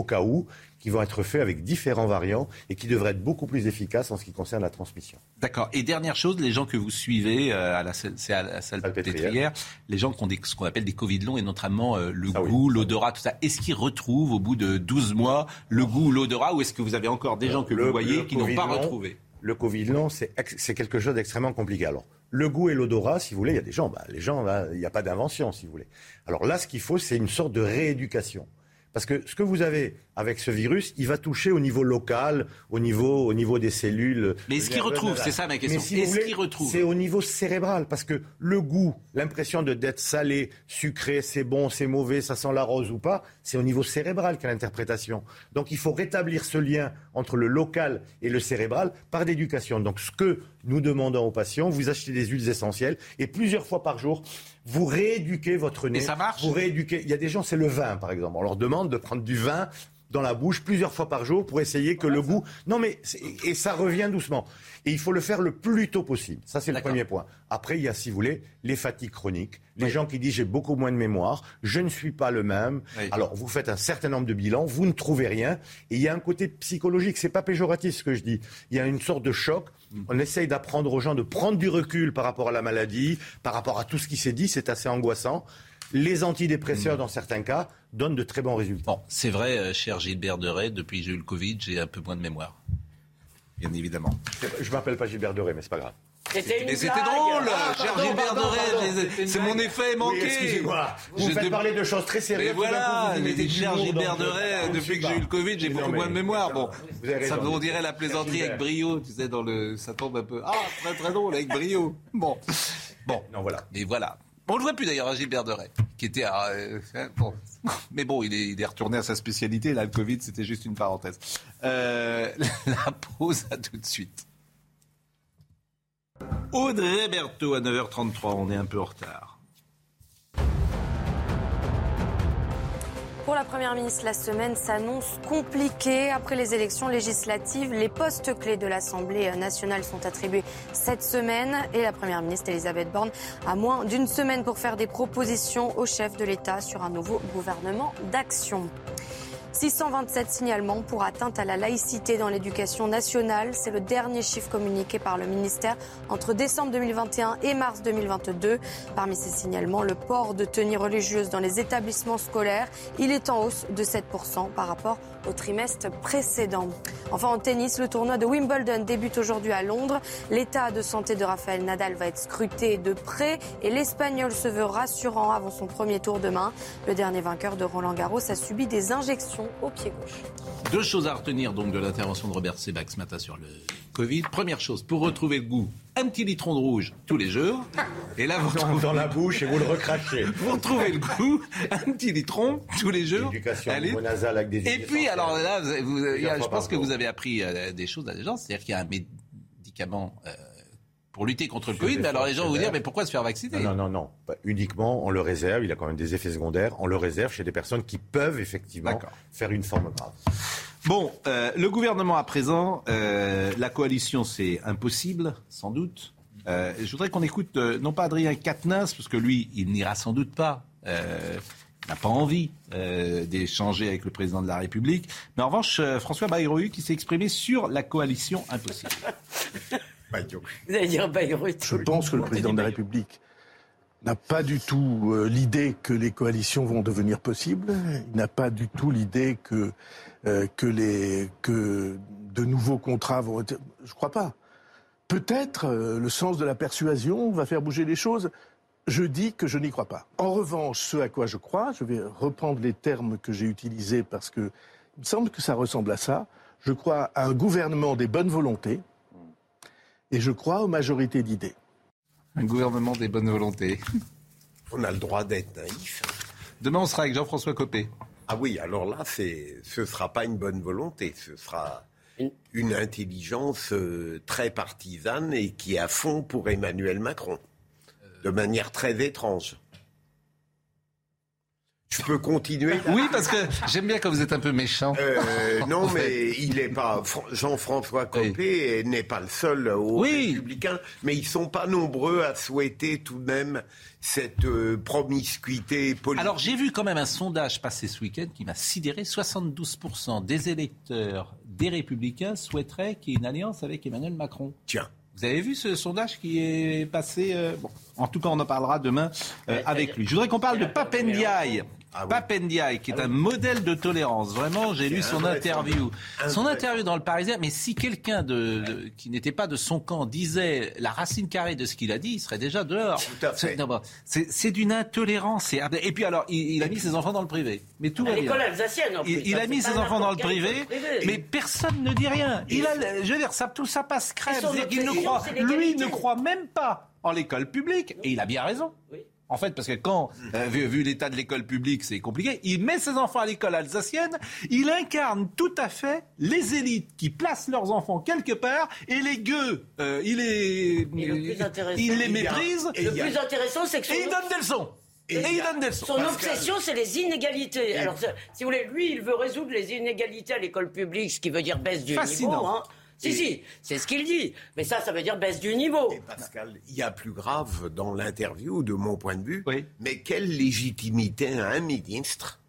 au cas où, qui vont être faits avec différents variants et qui devraient être beaucoup plus efficaces en ce qui concerne la transmission. D'accord. Et dernière chose, les gens que vous suivez euh, à la, c'est à la salle pétrière, les gens qui ont ce qu'on appelle des Covid longs et notamment euh, le ah goût, l'odorat, tout ça, est-ce qu'ils retrouvent au bout de 12 mois le goût, l'odorat ou est-ce que vous avez encore des gens que vous voyez qui n'ont pas retrouvé? Le Covid long, c'est quelque chose d'extrêmement compliqué. Alors, le goût et l'odorat, si vous voulez, il y a des gens, bah, les gens, il n'y a pas d'invention, si vous voulez. Alors là, ce qu'il faut, c'est une sorte de rééducation. Parce que ce que vous avez avec ce virus, il va toucher au niveau local, au niveau, au niveau des cellules. Mais est-ce qu'il retrouve C'est ça ma question. est-ce qu'il retrouve C'est au niveau cérébral, parce que le goût, l'impression de d'être salé, sucré, c'est bon, c'est mauvais, ça sent la rose ou pas, c'est au niveau cérébral qu'a l'interprétation. Donc il faut rétablir ce lien entre le local et le cérébral par l'éducation. Donc ce que nous demandons aux patients, vous achetez des huiles essentielles et plusieurs fois par jour, vous rééduquez votre nez. Et ça marche Vous rééduquez. Il y a des gens, c'est le vin, par exemple. On leur demande de prendre du vin dans la bouche plusieurs fois par jour pour essayer que le goût. Non, mais et ça revient doucement. Et il faut le faire le plus tôt possible. Ça, c'est le premier point. Après, il y a, si vous voulez, les fatigues chroniques, les gens qui disent j'ai beaucoup moins de mémoire, je ne suis pas le même. Alors, vous faites un certain nombre de bilans, vous ne trouvez rien, et il y a un côté psychologique. C'est pas péjoratif ce que je dis. Il y a une sorte de choc. On essaye d'apprendre aux gens de prendre du recul par rapport à la maladie, par rapport à tout ce qui s'est dit. C'est assez angoissant. Les antidépresseurs, mm. dans certains cas, donnent de très bons résultats. c'est vrai, euh, cher Gilbert Deray, depuis que j'ai eu le Covid, j'ai un peu moins de mémoire. Bien évidemment. Je m'appelle pas Gilbert Deray, mais c'est pas grave. Mais c'était drôle, cher Gilbert Deray, c'est mon effet manqué. excusez-moi, vous me faites parler de choses très sérieuses. Mais voilà, cher Gilbert Deray, depuis que j'ai eu le Covid, j'ai beaucoup moins de mémoire. Bon, ça on dirait la plaisanterie avec brio, tu sais, dans le, ça tombe un peu. Ah, très très drôle avec brio. Bon, bon, non voilà. Et voilà. On le voit plus d'ailleurs à Gilbert Deray, qui était à, euh, hein. Mais bon, il est, retourné à sa spécialité. Là, le Covid, c'était juste une parenthèse. Euh, la pause, à tout de suite. Audrey Berthaud à 9h33, on est un peu en retard. Pour la Première ministre, la semaine s'annonce compliquée. Après les élections législatives, les postes clés de l'Assemblée nationale sont attribués cette semaine et la Première ministre Elisabeth Borne a moins d'une semaine pour faire des propositions au chef de l'État sur un nouveau gouvernement d'action. 627 signalements pour atteinte à la laïcité dans l'éducation nationale. C'est le dernier chiffre communiqué par le ministère entre décembre 2021 et mars 2022. Parmi ces signalements, le port de tenues religieuses dans les établissements scolaires, il est en hausse de 7% par rapport au trimestre précédent. Enfin, en tennis, le tournoi de Wimbledon débute aujourd'hui à Londres. L'état de santé de Rafael Nadal va être scruté de près et l'Espagnol se veut rassurant avant son premier tour demain. Le dernier vainqueur de Roland Garros a subi des injections au pied gauche. Deux choses à retenir donc de l'intervention de Robert Sebac ce matin sur le Covid. Première chose, pour retrouver le goût, un petit litron de rouge tous les jours. Et là, vous retrouvez dans la bouche et vous le recrachez. Vous retrouvez le goût, un petit litron tous les jours. Éducation nasale avec des Et puis, alors là, je pense que vous avez appris euh, des choses à des gens. C'est-à-dire qu'il y a un médicament. Euh, pour lutter contre le Covid. Mais alors les gens vont vous dire, mais pourquoi se faire vacciner? Non, non, non. uniquement, on le réserve. Il a quand même des effets secondaires. On le réserve chez des personnes qui peuvent effectivement faire une forme grave. Bon, euh, le gouvernement à présent, euh, la coalition, c'est impossible, sans doute. Euh, je voudrais qu'on écoute, non pas Adrien Quatennens, parce que lui, il n'ira sans doute pas. il n'a pas envie d'échanger avec le président de la République. Mais en revanche, François Bayrou qui s'est exprimé sur la coalition impossible. Vous allez dire Bayreuth. Je pense que le président de la République n'a pas du tout l'idée que les coalitions vont devenir possibles. Il n'a pas du tout l'idée que euh, que, les, que de nouveaux contrats vont être... Je crois pas. Peut-être euh, le sens de la persuasion va faire bouger les choses. Je dis que je n'y crois pas. En revanche, ce à quoi je crois, je vais reprendre les termes que j'ai utilisés parce que il me semble que ça ressemble à ça. Je crois à un gouvernement des bonnes volontés et je crois aux majorités d'idées. Un gouvernement des bonnes volontés. On a le droit d'être naïf. Demain, on sera avec Jean-François Copé. Ah oui, alors là, c'est, ce ne sera pas une bonne volonté, ce sera une intelligence euh, très partisane et qui est à fond pour Emmanuel Macron, de manière très étrange. Je peux continuer Oui, parce que j'aime bien quand vous êtes un peu méchant. Euh, non, mais il n'est pas. Jean-François Copé n'est pas le seul aux Républicains, mais ils sont pas nombreux à souhaiter tout de même cette euh, promiscuité politique. Alors j'ai vu quand même un sondage passé ce week-end qui m'a sidéré 72% des électeurs des Républicains souhaiteraient qu'il y ait une alliance avec Emmanuel Macron. Tiens. Vous avez vu ce sondage qui est passé euh, bon, En tout cas, on en parlera demain avec lui. Je voudrais qu'on parle de Papendiaï. Ah Papendiaï, qui est ah un modèle de tolérance. Vraiment, j'ai lu son interview. Son interview dans le Parisien. Mais si quelqu'un de, qui n'était pas de son camp disait la racine carrée de ce qu'il a dit, il serait déjà dehors. C'est d'une intolérance. Et puis alors, il, a mis ses enfants dans le privé. Mais tout à l'école alsacienne. En plus, il, a mis ses enfants dans le privé, mais personne ne dit rien. Il a, je veux dire, ça, tout ça passe crème. Il ne croit, lui ne croit même pas en l'école publique. Et il a bien raison. Oui. En fait, parce que quand, euh, vu, l'état de l'école publique, c'est compliqué, il met ses enfants à l'école alsacienne, il incarne tout à fait les élites qui placent leurs enfants quelque part et les gueux, euh, il, est, il les méprise. le plus intéressant, c'est que... Et il donne des leçons. Et, il donne des leçons. Son obsession, c'est les inégalités. Alors, si vous voulez, lui, il veut résoudre les inégalités à l'école publique, ce qui veut dire baisse du niveau. Hein. Si, si, c'est ce qu'il dit. Mais ça, ça veut dire baisse du niveau. Et Pascal, il y a plus grave dans l'interview, de mon point de vue. Mais quelle légitimité a un ministre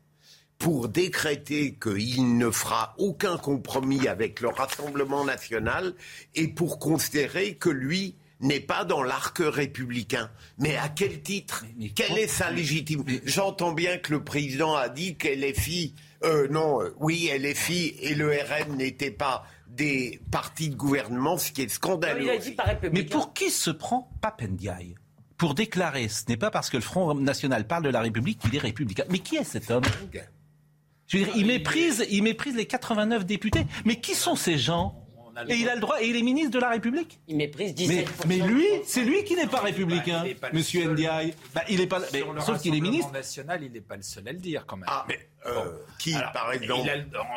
pour décréter qu'il ne fera aucun compromis avec le Rassemblement national et pour considérer que lui n'est pas dans l'arc républicain? Mais à quel titre? Quelle est sa légitimité? J'entends bien que le président a dit qu'elle est fille. Euh, non, euh, oui, elle est fille et le RN n'était pas des partis de gouvernement, ce qui est scandaleux. Mais pour qui se prend Papendiaï Pour déclarer, ce n'est pas parce que le Front National parle de la République qu'il est républicain. Mais qui est cet homme Je veux dire, il méprise, il méprise les 89 députés. Mais qui sont ces gens? Et il a le droit, et il est ministre de la République Il méprise 17%. Mais, lui, c'est lui qui n'est pas républicain, bah, monsieur Ndiaye. Bah, il est pas, mais, sauf qu'il est ministre. national, il n'est pas le seul à le dire quand même. Ah, mais euh, qui, par exemple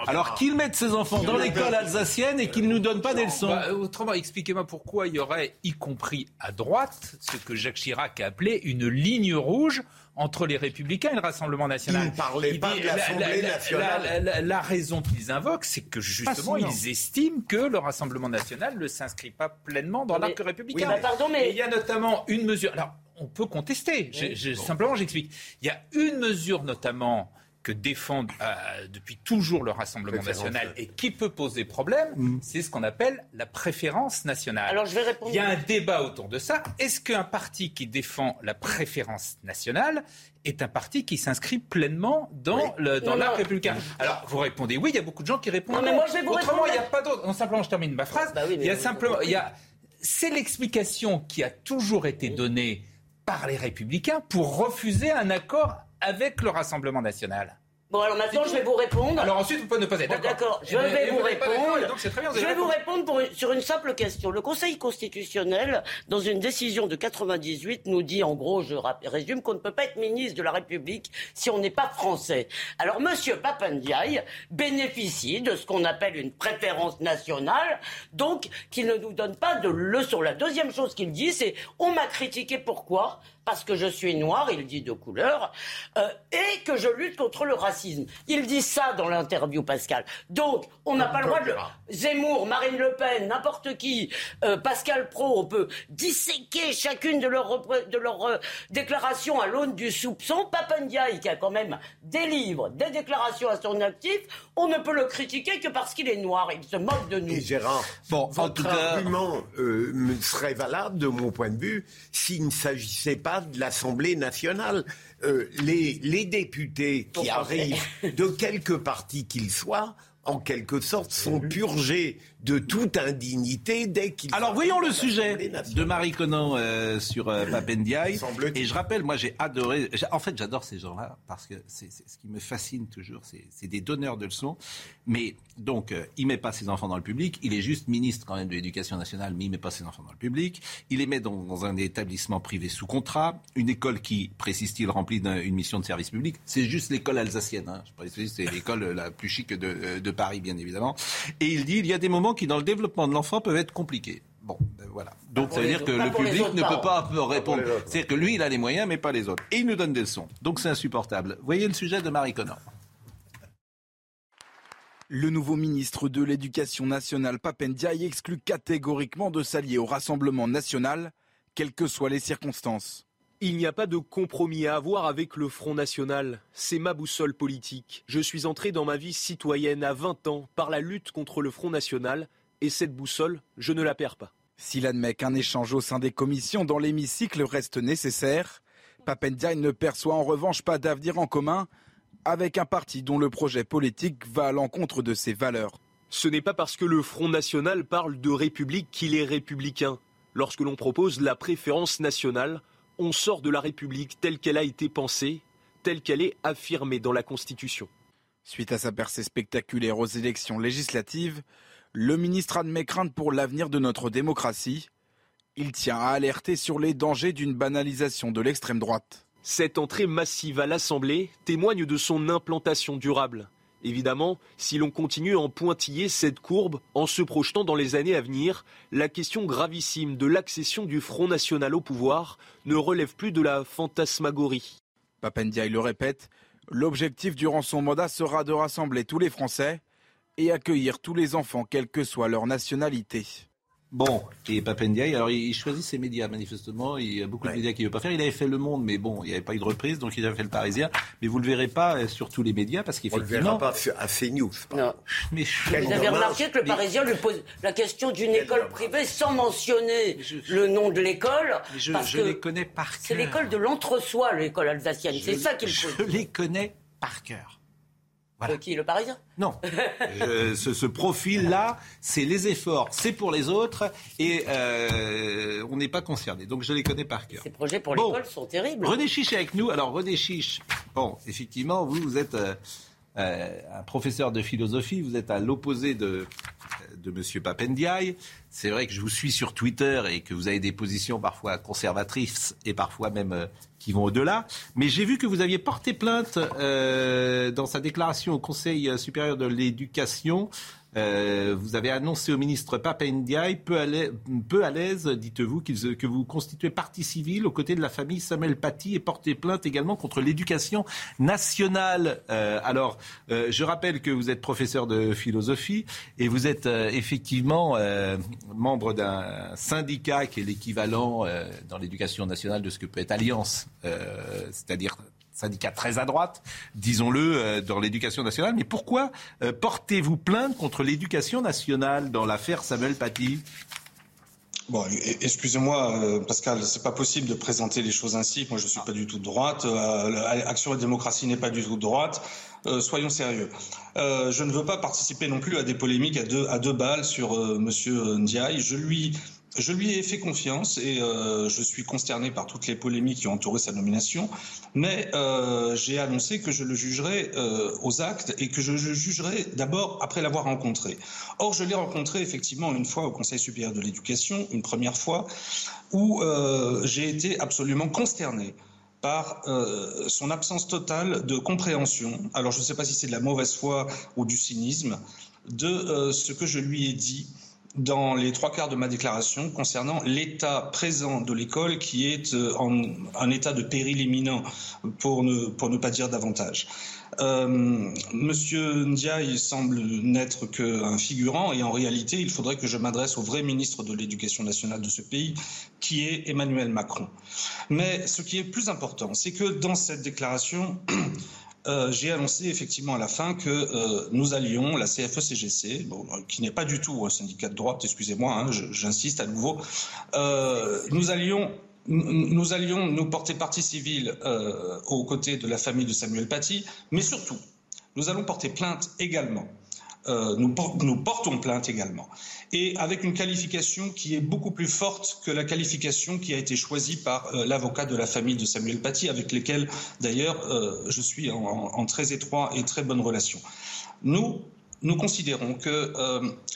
Alors qu'il mette ses enfants dans l'école alsacienne et qu'il ne nous donne pas des leçons. Bah, autrement, expliquez-moi pourquoi il y aurait, y compris à droite, ce que Jacques Chirac a appelé une ligne rouge entre les Républicains et le Rassemblement national. Ils ne parlaient pas de l'Assemblée nationale. La, raison qu'ils invoquent, c'est que justement, ils estiment que le Rassemblement national ne s'inscrit pas pleinement dans l'arc républicain. Oui, pardon, mais... il y a notamment une mesure. Alors, on peut contester. Simplement, j'explique. Il y a une mesure notamment que défend euh, depuis toujours le Rassemblement national et qui peut poser problème, mm. c'est ce qu'on appelle la préférence nationale. Alors je vais répondre. Il y a un débat autour de ça. Est-ce qu'un parti qui défend la préférence nationale est un parti qui s'inscrit pleinement dans le dans l'art républicain? Alors vous répondez oui, il y a beaucoup de gens qui répondent non. Mais moi, je vais vous Autrement, il n'y a pas d'autre. Non, simplement, je termine ma phrase. Bah il y a simplement, il y a, c'est l'explication qui a toujours été donnée par les républicains pour refuser un accord avec le Rassemblement national. Bon, alors maintenant, je vais vous répondre. Alors ensuite, vous pouvez ne pas être d'accord. je vais vous répondre. je vais vous répondre sur une simple question. Le Conseil constitutionnel, dans une décision de 98, nous dit, en gros, je résume, qu'on ne peut pas être ministre de la République si on n'est pas français. Alors, Monsieur Papandiaï bénéficie de ce qu'on appelle une préférence nationale, donc qu'il ne nous donne pas de leçon. La deuxième chose qu'il dit, c'est on m'a critiqué pourquoi? Parce que je suis noir, il dit de couleur, euh, et que je lutte contre le racisme. Il dit ça dans l'interview, Pascal. Donc, on n'a pas le droit de... Zemmour, Marine Le Pen, n'importe qui, euh, Pascal Pro, on peut disséquer chacune de leurs de leur, euh, déclarations à l'aune du soupçon. Papandiaï, qui a quand même des livres, des déclarations à son actif, on ne peut le critiquer que parce qu'il est noir. Il se moque de nous. Et Gérard, bon, votre argument serait valable, de mon point de vue, s'il ne s'agissait pas de l'Assemblée nationale. Euh, les, les, députés qui arrivent de quelque parti qu'ils soient, en quelque sorte, sont mhm. purgés de toute indignité dès qu'il. Alors voyons le sujet de Marie Conan euh, sur euh, Papendiaï. Et je rappelle, moi j'ai adoré. En fait, j'adore ces gens-là parce que c'est ce qui me fascine toujours. C'est des donneurs de leçons. Mais donc, euh, il met pas ses enfants dans le public. Il est juste ministre quand même de l'Éducation nationale, mais il met pas ses enfants dans le public. Il les met dans, un établissement privé sous contrat, une école qui, précise-t-il, remplit une mission de service public. C'est juste l'école alsacienne. Hein. Je précise, c'est l'école la plus chic de, de Paris, bien évidemment. Et il dit, il y a des moments qui, dans le développement de l'enfant, peuvent être compliqués. Bon, ben voilà. Donc ça veut dire que le public ne peut pas répondre. C'est-à-dire que lui, il a les moyens, mais pas les autres. Et il nous donne des leçons. Donc c'est insupportable. Voyez le sujet de Marie Connor. Le nouveau ministre de l'Éducation nationale, Papendiaï, exclut catégoriquement de s'allier au Rassemblement national, quelles que soient les circonstances. Il n'y a pas de compromis à avoir avec le Front National. C'est ma boussole politique. Je suis entré dans ma vie citoyenne à 20 ans par la lutte contre le Front National et cette boussole, je ne la perds pas. S'il admet qu'un échange au sein des commissions dans l'hémicycle reste nécessaire, Papendiaï ne perçoit en revanche pas d'avenir en commun avec un parti dont le projet politique va à l'encontre de ses valeurs. Ce n'est pas parce que le Front National parle de République qu'il est républicain. Lorsque l'on propose la préférence nationale, on sort de la République telle qu'elle a été pensée, telle qu'elle est affirmée dans la Constitution. Suite à sa percée spectaculaire aux élections législatives, le ministre admet crainte pour l'avenir de notre démocratie. Il tient à alerter sur les dangers d'une banalisation de l'extrême droite. Cette entrée massive à l'Assemblée témoigne de son implantation durable. Évidemment, si l'on continue à en pointiller cette courbe en se projetant dans les années à venir, la question gravissime de l'accession du Front National au pouvoir ne relève plus de la fantasmagorie. Papendiaï le répète, l'objectif durant son mandat sera de rassembler tous les Français et accueillir tous les enfants, quelle que soit leur nationalité. Bon, et Papendiaï, alors il choisit ses médias, manifestement. Il y a beaucoup de médias qu'il ne veut pas faire. Il avait fait Le Monde, mais bon, il n'y avait pas eu de reprise, donc il avait fait Le Parisien. Mais vous ne le verrez pas euh, sur tous les médias, parce qu'effectivement... On ne le verra pas à CNews. Non. Mais vous avez remarqué que Le Parisien lui pose la question d'une école privée sans mentionner le nom de l'école. Je, je les connais par cœur. C'est l'école de l'entre-soi, l'école alsacienne. C'est ça qu'il pose. Je les connais par cœur. Voilà. qui, le Parisien Non. ce, profil-là, c'est les efforts, c'est pour les autres, et euh, on n'est pas concerné. Donc je les connais par cœur. Ces projets pour l'école sont terribles. René Chiche est avec nous. Alors René Chiche, bon, effectivement, vous, vous êtes euh, euh, un professeur de philosophie, vous êtes à l'opposé de, de M. Papendiaï. C'est vrai que je vous suis sur Twitter et que vous avez des positions parfois conservatrices et parfois même euh, qui vont au-delà. Mais j'ai vu que vous aviez porté plainte euh, dans sa déclaration au Conseil supérieur de l'éducation euh, vous avez annoncé au ministre Papa Ndiaye, peu à l'aise, dites-vous, que vous constituez partie civile aux côtés de la famille Samuel Paty et portez plainte également contre l'éducation nationale. Euh, alors, euh, je rappelle que vous êtes professeur de philosophie et vous êtes effectivement membre d'un syndicat qui est l'équivalent dans l'éducation nationale de ce que peut être Alliance, c'est-à-dire syndicat très à droite, disons-le, euh, dans l'éducation nationale. Mais pourquoi euh, portez-vous plainte contre l'éducation nationale dans l'affaire Samuel Paty? Bon, excusez-moi, euh, Pascal, c'est pas possible de présenter les choses ainsi. Moi, je suis pas du tout de droite. Action et démocratie n'est pas du tout de droite. soyons sérieux. je ne veux pas participer non plus à des polémiques à deux, balles sur Monsieur Ndiaye. Je lui je lui ai fait confiance et euh, je suis consterné par toutes les polémiques qui ont entouré sa nomination, mais euh, j'ai annoncé que je le jugerai euh, aux actes et que je le jugerai d'abord après l'avoir rencontré. Or, je l'ai rencontré effectivement une fois au Conseil supérieur de l'éducation, une première fois, où j'ai été absolument consterné par son absence totale de compréhension. Alors, je ne sais pas si c'est de la mauvaise foi ou du cynisme de ce que je lui ai dit dans les trois quarts de ma déclaration concernant l'état présent de l'école qui est euh, en un état de péril imminent, pour ne, pas dire davantage. Euh, Monsieur Ndiaye semble n'être qu'un figurant et en réalité, il faudrait que je m'adresse au vrai ministre de l'Éducation nationale de ce pays, qui est Emmanuel Macron. Mais ce qui est plus important, c'est que dans cette déclaration, euh, j'ai annoncé effectivement à la fin que euh, nous allions, la CFE-CGC, euh, qui n'est pas du tout un syndicat de droite, excusez-moi, hein, j'insiste à nouveau, nous allions nous allions nous porter partie civile aux côtés de la famille de Samuel Paty, mais surtout, nous allons porter plainte également euh, nous, portons plainte également. Et avec une qualification qui est beaucoup plus forte que la qualification qui a été choisie par euh, l'avocat de la famille de Samuel Paty, avec lesquels d'ailleurs euh, je suis en, très étroit et très bonne relation. Nous considérons que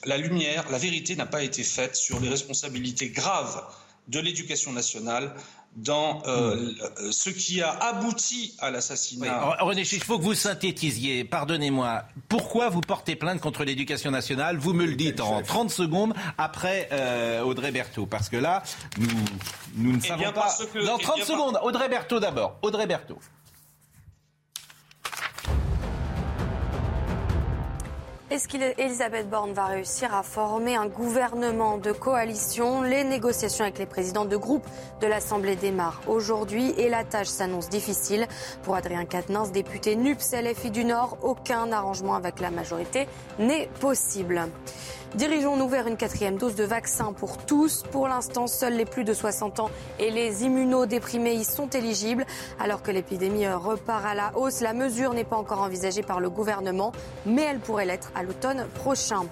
la lumière, la vérité n'a pas été faite sur les responsabilités graves de l'éducation nationale dans euh, hmm. ce qui a abouti à l'assassinat. René il faut que vous synthétisiez, pardonnez-moi, pourquoi vous portez plainte contre l'éducation nationale? Vous me le dites en 30 secondes après euh, Audrey Berthaud, parce que là, nous, nous ne eh savons pas... Dans 30 eh secondes, Audrey Berthaud d'abord. Audrey Berthaud. Est-ce qu'Elisabeth Borne va réussir à former un gouvernement de coalition? Les négociations avec les présidents de groupe de l'Assemblée démarrent aujourd'hui et la tâche s'annonce difficile. Pour Adrien Quatennens, député NUPS LFI du Nord, aucun arrangement avec la majorité n'est possible. Dirigeons-nous vers une quatrième dose de vaccin pour tous. Pour l'instant, seuls les plus de 60 ans et les immunodéprimés y sont éligibles. Alors que l'épidémie repart à la hausse, la mesure n'est pas encore envisagée par le gouvernement, mais elle pourrait l'être à l'automne prochain.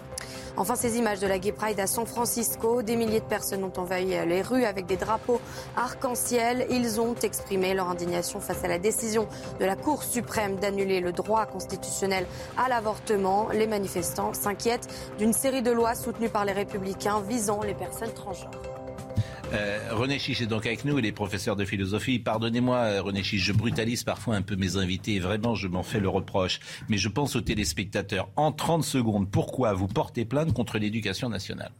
Enfin, ces images de la Gay Pride à San Francisco, des milliers de personnes ont envahi les rues avec des drapeaux arc-en-ciel. Ils ont exprimé leur indignation face à la décision de la Cour suprême d'annuler le droit constitutionnel à l'avortement. Les manifestants s'inquiètent d'une série de lois soutenues par les républicains visant les personnes transgenres. Euh, René Chiche est donc avec nous, il est professeur de philosophie. Pardonnez-moi, euh, René Chiche, je brutalise parfois un peu mes invités, vraiment, je m'en fais le reproche. Mais je pense aux téléspectateurs. En 30 secondes, pourquoi vous portez plainte contre l'éducation nationale?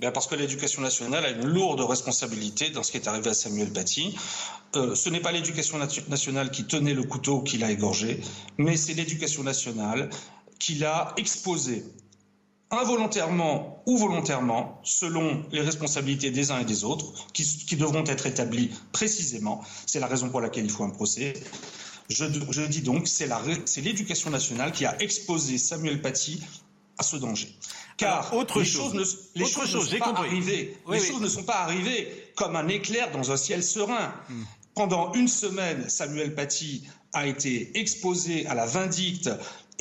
Ben, parce que l'éducation nationale a une lourde responsabilité dans ce qui est arrivé à Samuel Paty. Euh, ce n'est pas l'éducation nationale qui tenait le couteau qui l'a égorgé, mais c'est l'éducation nationale qui l'a exposé involontairement ou volontairement, selon les responsabilités des uns et des autres, qui, devront être établies précisément. C'est la raison pour laquelle il faut un procès. Je, dis donc, c'est l'éducation nationale qui a exposé Samuel Paty à ce danger. Car autre les chose, choses ne, les choses ne sont pas arrivées. les choses ne sont pas arrivées comme un éclair dans un ciel serein. Hmm. Pendant une semaine, Samuel Paty a été exposé à la vindicte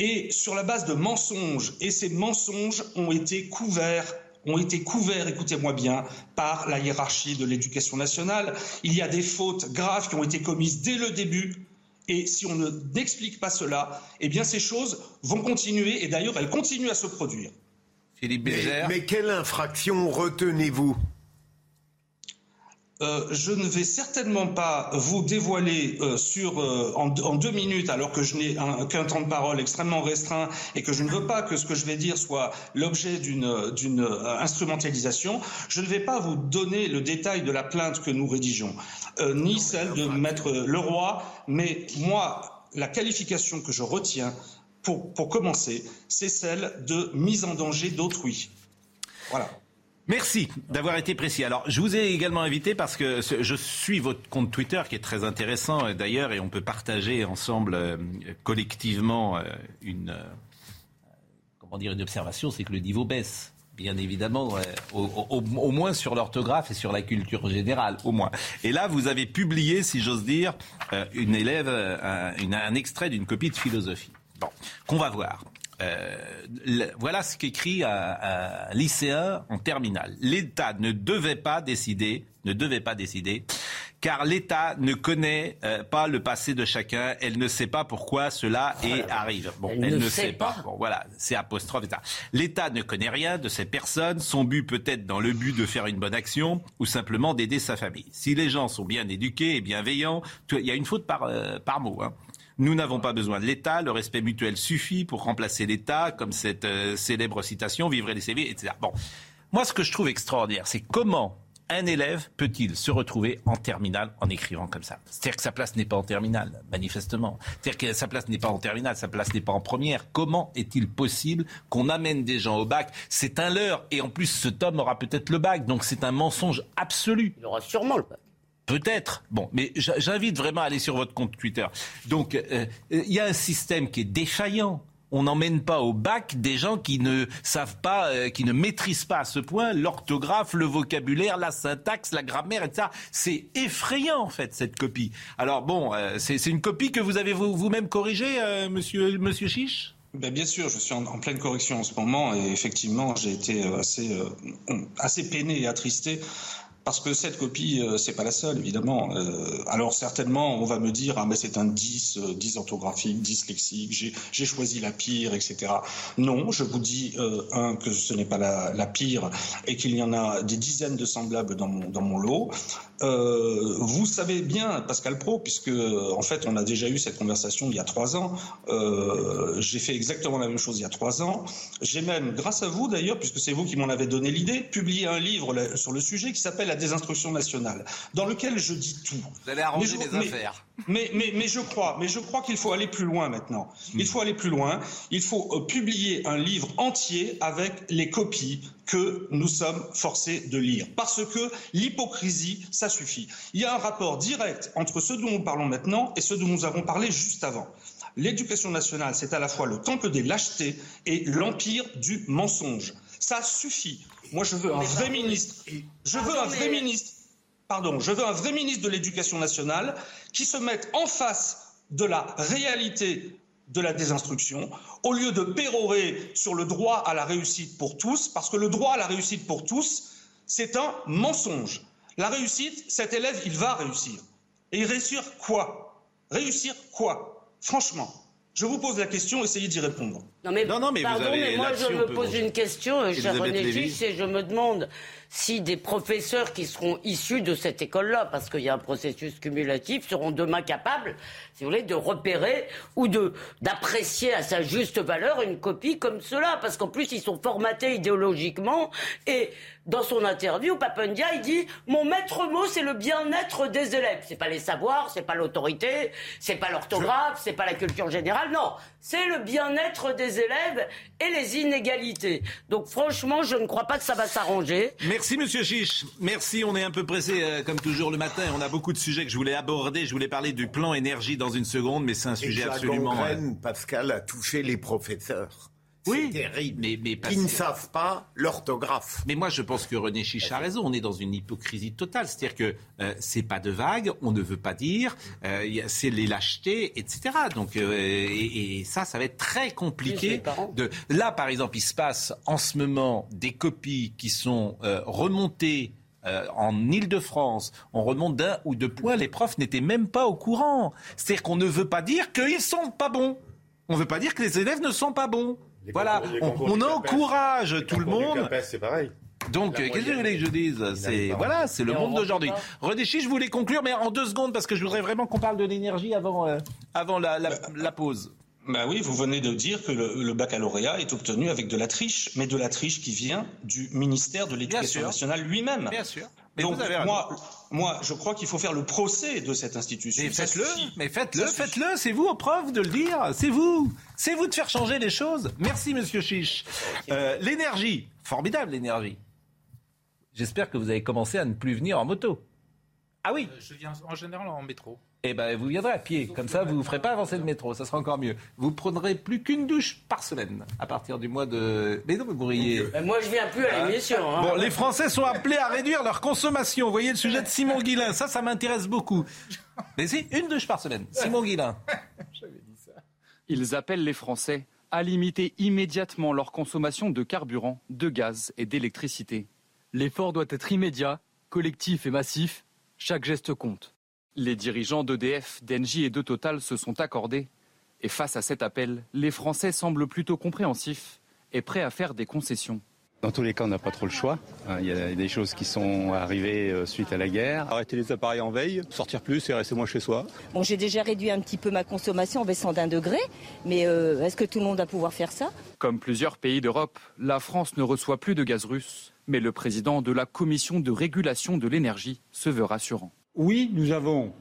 et sur la base de mensonges. Et ces mensonges ont été couverts ont été couverts, écoutez-moi bien, par la hiérarchie de l'éducation nationale. Il y a des fautes graves qui ont été commises dès le début. Et si on n'explique pas cela, eh bien ces choses vont continuer, et d'ailleurs elles continuent à se produire. Philippe mais quelle infraction retenez-vous? Euh, je ne vais certainement pas vous dévoiler euh, sur, euh, en, deux minutes, alors que je n'ai qu'un temps de parole extrêmement restreint et que je ne veux pas que ce que je vais dire soit l'objet d'une instrumentalisation, je ne vais pas vous donner le détail de la plainte que nous rédigeons, ni celle de Maître Leroy, mais moi, la qualification que je retiens, pour, pour commencer, c'est celle de mise en danger d'autrui. Voilà. Merci d'avoir été précis. Alors, je vous ai également invité parce que je suis votre compte Twitter qui est très intéressant euh, d'ailleurs et on peut partager ensemble euh, collectivement euh, une comment dire une observation, c'est que le niveau baisse. Bien évidemment, au, moins sur l'orthographe et sur la culture générale, au moins. Et là, vous avez publié, si j'ose dire, une élève, un extrait d'une copie de philosophie. Bon, qu'on va voir. Euh, voilà ce qu'écrit un, lycéen en terminale. L'État ne devait pas décider, ne devait pas décider, car l'État ne connaît euh, pas le passé de chacun. Elle ne sait pas pourquoi cela est arrive. Bon, elle, ne, sait, pas. Bon, voilà, c'est apostrophe. L'État ne connaît rien de ces personnes. Son but peut être dans le but de faire une bonne action ou simplement d'aider sa famille. Si les gens sont bien éduqués et bienveillants, il y a une faute par, euh, par mot. Hein. Nous n'avons pas besoin de l'État, le respect mutuel suffit pour remplacer l'État, comme cette euh, célèbre citation, vivre les CV, etc. Bon, moi ce que je trouve extraordinaire, c'est comment un élève peut-il se retrouver en terminale en écrivant comme ça? C'est-à-dire que sa place n'est pas en terminale, manifestement. C'est-à-dire que sa place n'est pas en terminale, sa place n'est pas en première. Comment est-il possible qu'on amène des gens au bac? C'est un leurre. Et en plus, cet homme aura peut-être le bac. Donc c'est un mensonge absolu. Il aura sûrement le bac. Peut-être. Bon, mais j'invite vraiment à aller sur votre compte Twitter. Donc, euh, il y a un système qui est défaillant. On n'emmène pas au bac des gens qui ne savent pas, euh, qui ne maîtrisent pas à ce point l'orthographe, le vocabulaire, la syntaxe, la grammaire, etc. C'est effrayant en fait cette copie. Alors bon, euh, c'est une copie que vous avez vous-même corrigée, monsieur, monsieur Chiche? Ben bien sûr, je suis en, pleine correction en ce moment et effectivement, j'ai été assez, assez peiné et attristé parce que cette copie, euh, c'est pas la seule, évidemment. Euh, alors certainement, on va me dire, ah mais c'est un 10, 10 euh, orthographique, 10 lexique, j'ai choisi la pire, etc. Non, je vous dis, un, que ce n'est pas la, la, pire et qu'il y en a des dizaines de semblables dans mon, dans mon lot. Euh, vous savez bien, Pascal Pro, puisque en fait on a déjà eu cette conversation il y a trois ans. Euh, j'ai fait exactement la même chose il y a trois ans. J'ai même, grâce à vous d'ailleurs, puisque c'est vous qui m'en avez donné l'idée, publié un livre sur le sujet qui s'appelle La désinstruction nationale, dans lequel je dis tout. Vous allez arranger mes affaires. Mais, mais, mais, je crois, mais je crois qu'il faut aller plus loin maintenant. Il faut aller plus loin. Il faut euh, publier un livre entier avec les copies que nous sommes forcés de lire. Parce que l'hypocrisie, ça suffit. Il y a un rapport direct entre ce dont nous parlons maintenant et ce dont nous avons parlé juste avant. L'éducation nationale, c'est à la fois le temple des lâchetés et l'empire du mensonge. Ça suffit. Moi, je veux un vrai ministre. Je veux un vrai ministre. Pardon, je veux un vrai ministre de l'Éducation nationale qui se mette en face de la réalité de la désinstruction, au lieu de pérorer sur le droit à la réussite pour tous, parce que le droit à la réussite pour tous, c'est un mensonge. La réussite, cet élève, il va réussir. Et réussir quoi? Réussir quoi? Franchement, je vous pose la question, essayez d'y répondre. Non mais, non, mais pardon, mais moi je me pose une question, cher René et je me demande si des professeurs qui seront issus de cette école-là, parce qu'il y a un processus cumulatif, seront demain capables, si vous voulez, de repérer ou de d'apprécier à sa juste valeur une copie comme cela, parce qu'en plus ils sont formatés idéologiquement et dans son interview, Papendia, il dit Mon maître mot, c'est le bien-être des élèves. C'est pas les savoirs, c'est pas l'autorité, c'est pas l'orthographe, c'est pas la culture générale. Non, c'est le bien-être des élèves et les inégalités. Donc, franchement, je ne crois pas que ça va s'arranger. Merci, monsieur Chiche. Merci. On est un peu pressé, euh, comme toujours, le matin. On a beaucoup de sujets que je voulais aborder. Je voulais parler du plan énergie dans une seconde, mais c'est un sujet absolument. Euh, Pascal, a touché les professeurs. Oui, terrible. Mais, mais qui ne savent pas l'orthographe. Mais moi, je pense que René Chicha a raison. On est dans une hypocrisie totale. C'est-à-dire que euh, c'est pas de vague, on ne veut pas dire, euh, c'est les lâchetés, etc. Donc, euh, et, ça, ça va être très compliqué. De... Là, par exemple, il se passe en ce moment des copies qui sont remontées en Ile-de-France, on remonte d'un ou deux points, les profs n'étaient même pas au courant. C'est-à-dire qu'on ne veut pas dire qu'ils sont pas bons. On ne veut pas dire que les élèves ne sont pas bons voilà, on, encourage tout le monde. C'est pareil. Donc, qu'est-ce que vous voulez que je dise C'est voilà, c'est le monde d'aujourd'hui. Redéchi, je voulais conclure, mais en deux secondes parce que je voudrais vraiment qu'on parle de l'énergie avant, euh, avant la, la, pause. Bah oui, vous venez de dire que le, baccalauréat est obtenu avec de la triche, mais de la triche qui vient du ministère de l'Éducation nationale lui-même. Bien sûr. Mais Donc, moi, moi, je crois qu'il faut faire le procès de cette institution. Mais faites-le, mais faites-le, faites-le. C'est vous, au prof, de le dire. C'est vous. C'est vous de faire changer les choses. Merci, monsieur Chiche. Euh, l'énergie. Formidable, l'énergie. J'espère que vous avez commencé à ne plus venir en moto. Ah oui euh, Je viens en général en métro. Eh ben, vous viendrez à pied. Comme ça, vous ne ferez pas avancer le métro. Ça sera encore mieux. Vous prendrez plus qu'une douche par semaine à partir du mois de. Mais non, vous pourriez. moi, je viens plus à l'émission. Hein. Bon, les Français sont appelés à réduire leur consommation. Vous voyez le sujet de Simon Guillain. Ça, ça m'intéresse beaucoup. Mais si, une douche par semaine. Simon Guillain. Ils appellent les Français à limiter immédiatement leur consommation de carburant, de gaz et d'électricité. L'effort doit être immédiat, collectif et massif. Chaque geste compte. Les dirigeants d'EDF, d'Engie et de Total se sont accordés. Et face à cet appel, les Français semblent plutôt compréhensifs et prêts à faire des concessions. Dans tous les cas, on n'a pas trop le choix. Hein, il y a des choses qui sont arrivées euh, suite à la guerre. Arrêter les appareils en veille, sortir plus et rester moins chez soi. Bon, j'ai déjà réduit un petit peu ma consommation en baissant d'un degré, mais euh, est-ce que tout le monde va pouvoir faire ça? Comme plusieurs pays d'Europe, la France ne reçoit plus de gaz russe, mais le président de la Commission de régulation de l'énergie se veut rassurant. Oui, nous avons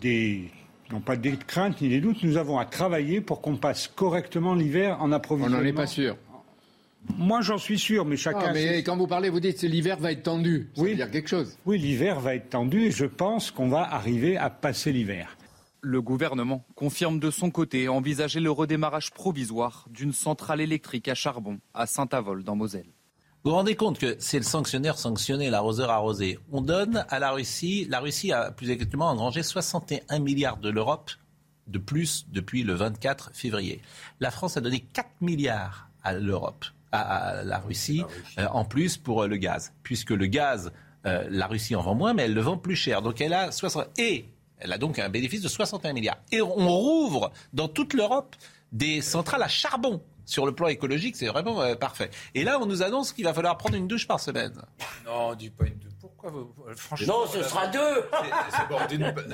des non pas des craintes ni des doutes, nous avons à travailler pour qu'on passe correctement l'hiver en approvisionnement. On n'en est pas sûr. Moi, j'en suis sûr, mais chacun. Ah, mais quand vous parlez, vous dites que l'hiver va être tendu. Ça oui. veut dire quelque chose. Oui, l'hiver va être tendu et je pense qu'on va arriver à passer l'hiver. Le gouvernement confirme de son côté envisager le redémarrage provisoire d'une centrale électrique à charbon à Saint-Avold, dans Moselle. Vous vous rendez compte que c'est le sanctionnaire sanctionné, l'arroseur arrosé. On donne à la Russie, la Russie a plus exactement engrangé 61 milliards de l'Europe de plus depuis le 24 février. La France a donné 4 milliards à l'Europe, à, la Russie, euh, en plus pour euh, le gaz, puisque le gaz, euh, la Russie en vend moins, mais elle le vend plus cher. Donc elle a 60 et elle a donc un bénéfice de 61 milliards. Et on rouvre dans toute l'Europe des centrales à charbon sur le plan écologique, c'est vraiment euh, parfait. Et là, on nous annonce qu'il va falloir prendre une douche par semaine. Non, du point de pourquoi euh, Franchement, non, ce sera deux.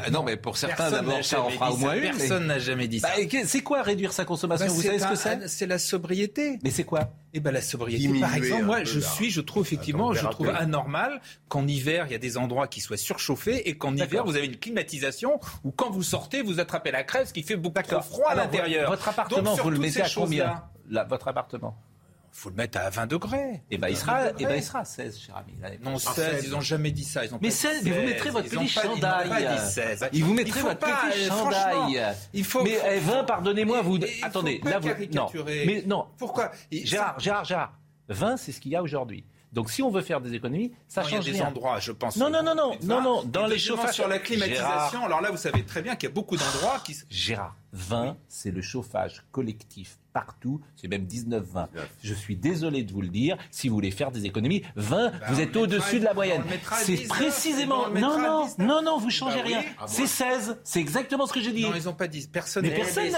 Ah non, mais pour certains, d'abord, ça en fera au moins une. Personne n'a jamais dit ça. Bah, c'est quoi réduire sa consommation bah, Vous savez ce que c'est C'est la sobriété. Mais c'est quoi Eh ben la sobriété. Par exemple, moi, je suis, je trouve effectivement, je trouve anormal qu'en hiver, il y a des endroits qui soient surchauffés et qu'en hiver, vous avez une climatisation où quand vous sortez, vous attrapez la crève, ce qui fait beaucoup trop froid à l'intérieur. Votre appartement, vous le mettez à combien Votre appartement faut le mettre à 20 degrés. Et eh ben, il sera, et eh ben, il sera à 16, cher ami. Non, 16, ils n'ont jamais dit ça. Ils ont mais 16, mais vous mettrez votre petit chandail. Ils vous mettrez votre petit chandail. Il faut, mais 20, eh, pardonnez-moi, vous. Attendez, là, vous. Non. Mais non. Pourquoi Gérard, Gérard, Gérard. 20, c'est ce qu'il y a aujourd'hui. Donc si on veut faire des économies, ça change Il y a des endroits, je pense. Non, non, non, non, non, non. Dans les chauffages sur la climatisation. Alors là, vous savez très bien qu'il y a beaucoup d'endroits qui. Gérard, 20, c'est le chauffage collectif partout, c'est même 19-20. Je suis désolé de vous le dire, si vous voulez faire des économies, 20, bah, vous êtes au-dessus de la moyenne. C'est précisément... Non, non, non, non, vous changez bah rien. Ah c'est 16, c'est exactement ce que j'ai dit. Non, ils n'ont pas dit. Personne n'a dit 16.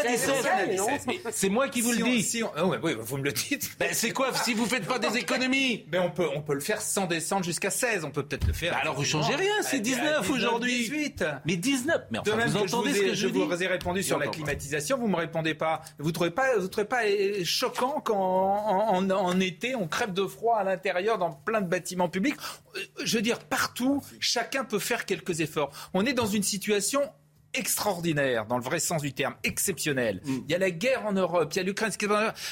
C'est moi qui vous le dis. Ah oui, vous me le dites. Ben, c'est quoi si vous faites pas des économies? Mais on peut, on peut le faire sans descendre jusqu'à 16. On peut peut-être le faire. alors vous changez rien, c'est 19 aujourd'hui. 18. Mais 19. Mais enfin, vous entendez ce que je, je vous ai répondu sur la climatisation, vous me répondez pas. Vous trouvez pas, pas choquant quand en, été on crève de froid à l'intérieur dans plein de bâtiments publics? Euh, je veux dire, partout, chacun peut faire quelques efforts. On est dans une situation extraordinaire, dans le vrai sens du terme, exceptionnel. Mm. Il y a la guerre en Europe, il y a l'Ukraine.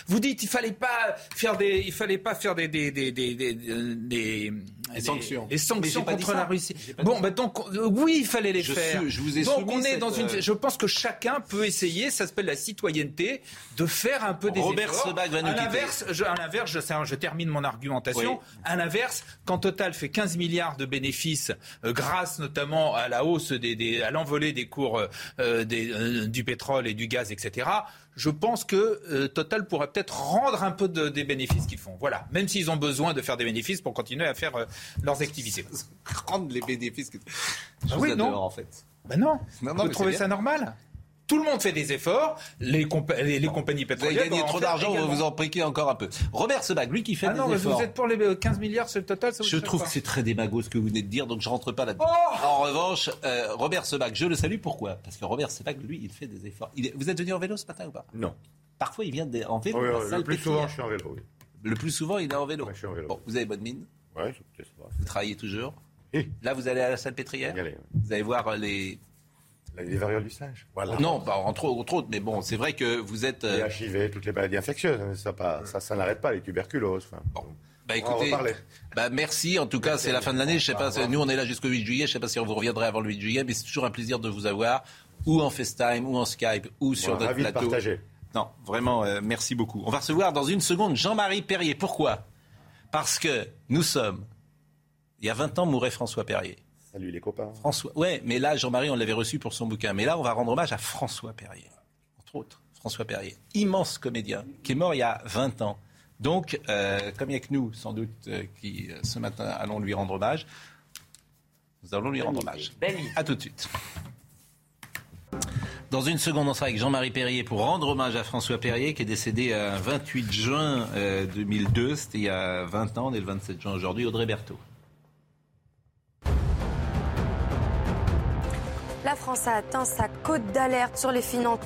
Vous dites, il fallait pas faire des, il fallait pas faire des, des, des, des, des, sanctions, des sanctions contre la Russie. Bon, bah donc oui, il fallait les faire. je vous ai donc on est dans une. Euh, je pense que chacun peut essayer. Ça s'appelle la citoyenneté, de faire un peu des Robert efforts. Sebag va nous à l'inverse, je, à l'inverse, je, je, termine mon argumentation. À l'inverse, quand Total fait 15 milliards de bénéfices, euh, grâce notamment à la hausse des à l'envolée des cours euh, euh, euh, du pétrole et du gaz, etc., je pense que euh, Total pourrait peut-être rendre un peu des bénéfices qu'ils font. Voilà, même s'ils ont besoin de faire des bénéfices pour continuer à faire leurs activités. rendre les bénéfices que... Je ah oui, non. en fait. Ben non. non, non Vous trouvez ça normal? Tout le monde fait des efforts. Les, les, compagnies pétrolières. Vous avez gagné trop d'argent, on va vous en priquer encore un peu. Robert Sebag, lui qui fait ah des non, efforts. Vous êtes pour les 15 euh, milliards sur le total Je trouve que c'est très démago ce que vous venez de dire, donc je rentre pas là-dedans. Oh en revanche, euh, Robert Sebag, je le salue. Pourquoi? Parce que Robert Sebag, lui, il fait des efforts. Vous êtes venu en vélo ce matin ou pas? Non. Parfois, il vient en vélo. le plus souvent, je suis en vélo. Oui. Le plus souvent, il est en vélo. je suis en vélo. Bon, vous avez bonne mine. Oui, je sais pas. Vous travaillez toujours. Là, vous allez à la salle pétrière. Vous allez voir les les variole du singe. Voilà. Non, bah, entre, autres, mais bon, c'est vrai que vous êtes. Les euh, HIV, toutes les maladies infectieuses, hein, ça, pas, ça, ça n'arrête pas, les tuberculoses. bon. Bah écoutez, bah merci. En tout cas, c'est la fin de l'année. Je sais pas. Nous, on est là jusqu'au 8 juillet. Je sais pas si on vous reviendrait avant le 8 juillet, mais c'est toujours un plaisir de vous avoir, ou en FaceTime, ou en Skype, ou sur notre plateau. Non, vraiment, euh, merci beaucoup. On va recevoir dans une seconde Jean-Marie Perrier. Pourquoi? Parce que nous sommes. Il y a 20 ans mourait François Perrier. Salut les copains. François, ouais, mais là, Jean-Marie, on l'avait reçu pour son bouquin. Mais là, on va rendre hommage à François Perrier, entre autres. François Perrier, immense comédien, qui est mort il y a 20 ans. Donc, euh, comme il n'y a que nous, sans doute, euh, qui euh, ce matin allons lui rendre hommage, nous allons lui rendre hommage. A tout de suite. Dans une seconde, on sera avec Jean-Marie Perrier pour rendre hommage à François Perrier, qui est décédé le 28 juin 2002. C'était il y a 20 ans, on est le 27 juin aujourd'hui. Audrey Berthaud. La France a atteint sa cote d'alerte sur les finances.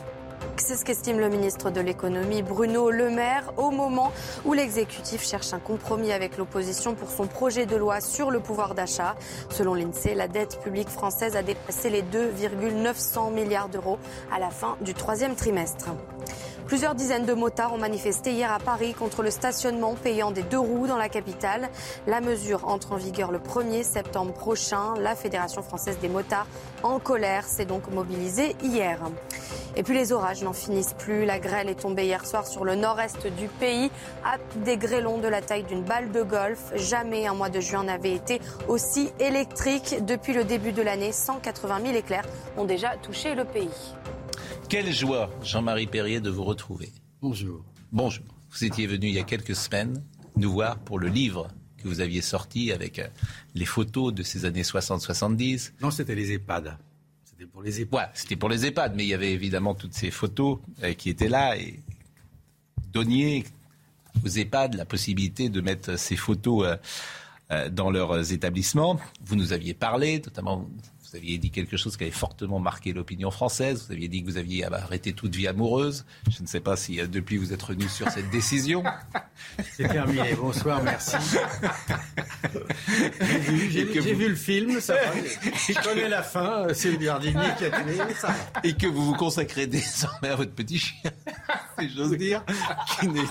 C'est ce qu'estime le ministre de l'économie Bruno Le Maire au moment où l'exécutif cherche un compromis avec l'opposition pour son projet de loi sur le pouvoir d'achat. Selon l'INSEE, la dette publique française a dépassé les 2,900 milliards d'euros à la fin du troisième trimestre. Plusieurs dizaines de motards ont manifesté hier à Paris contre le stationnement payant des deux roues dans la capitale. La mesure entre en vigueur le 1er septembre prochain. La Fédération française des motards en colère s'est donc mobilisée hier. Et puis les orages n'en finissent plus. La grêle est tombée hier soir sur le nord-est du pays à des grêlons de la taille d'une balle de golf. Jamais un mois de juin n'avait été aussi électrique. Depuis le début de l'année, 180 000 éclairs ont déjà touché le pays. Quelle joie, Jean-Marie Perrier, de vous retrouver. Bonjour. Bonjour. Vous étiez venu il y a quelques semaines nous voir pour le livre que vous aviez sorti avec euh, les photos de ces années 60-70. Non, c'était les EHPAD. C'était pour les EHPAD. Ouais, c'était pour les EHPAD, mais il y avait évidemment toutes ces photos euh, qui étaient là et donniez aux EHPAD la possibilité de mettre ces photos euh, dans leurs établissements. Vous nous aviez parlé, notamment vous aviez dit quelque chose qui avait fortement marqué l'opinion française. Vous aviez dit que vous aviez arrêté toute vie amoureuse. Je ne sais pas si euh, depuis vous êtes revenu sur cette décision. C'est terminé. Bonsoir, merci. J'ai vu, vu, le film, ça va. Je connais la fin. C'est le jardinier qui a tué, ça Et que vous vous consacrez désormais à votre petit chien, si j'ose dire,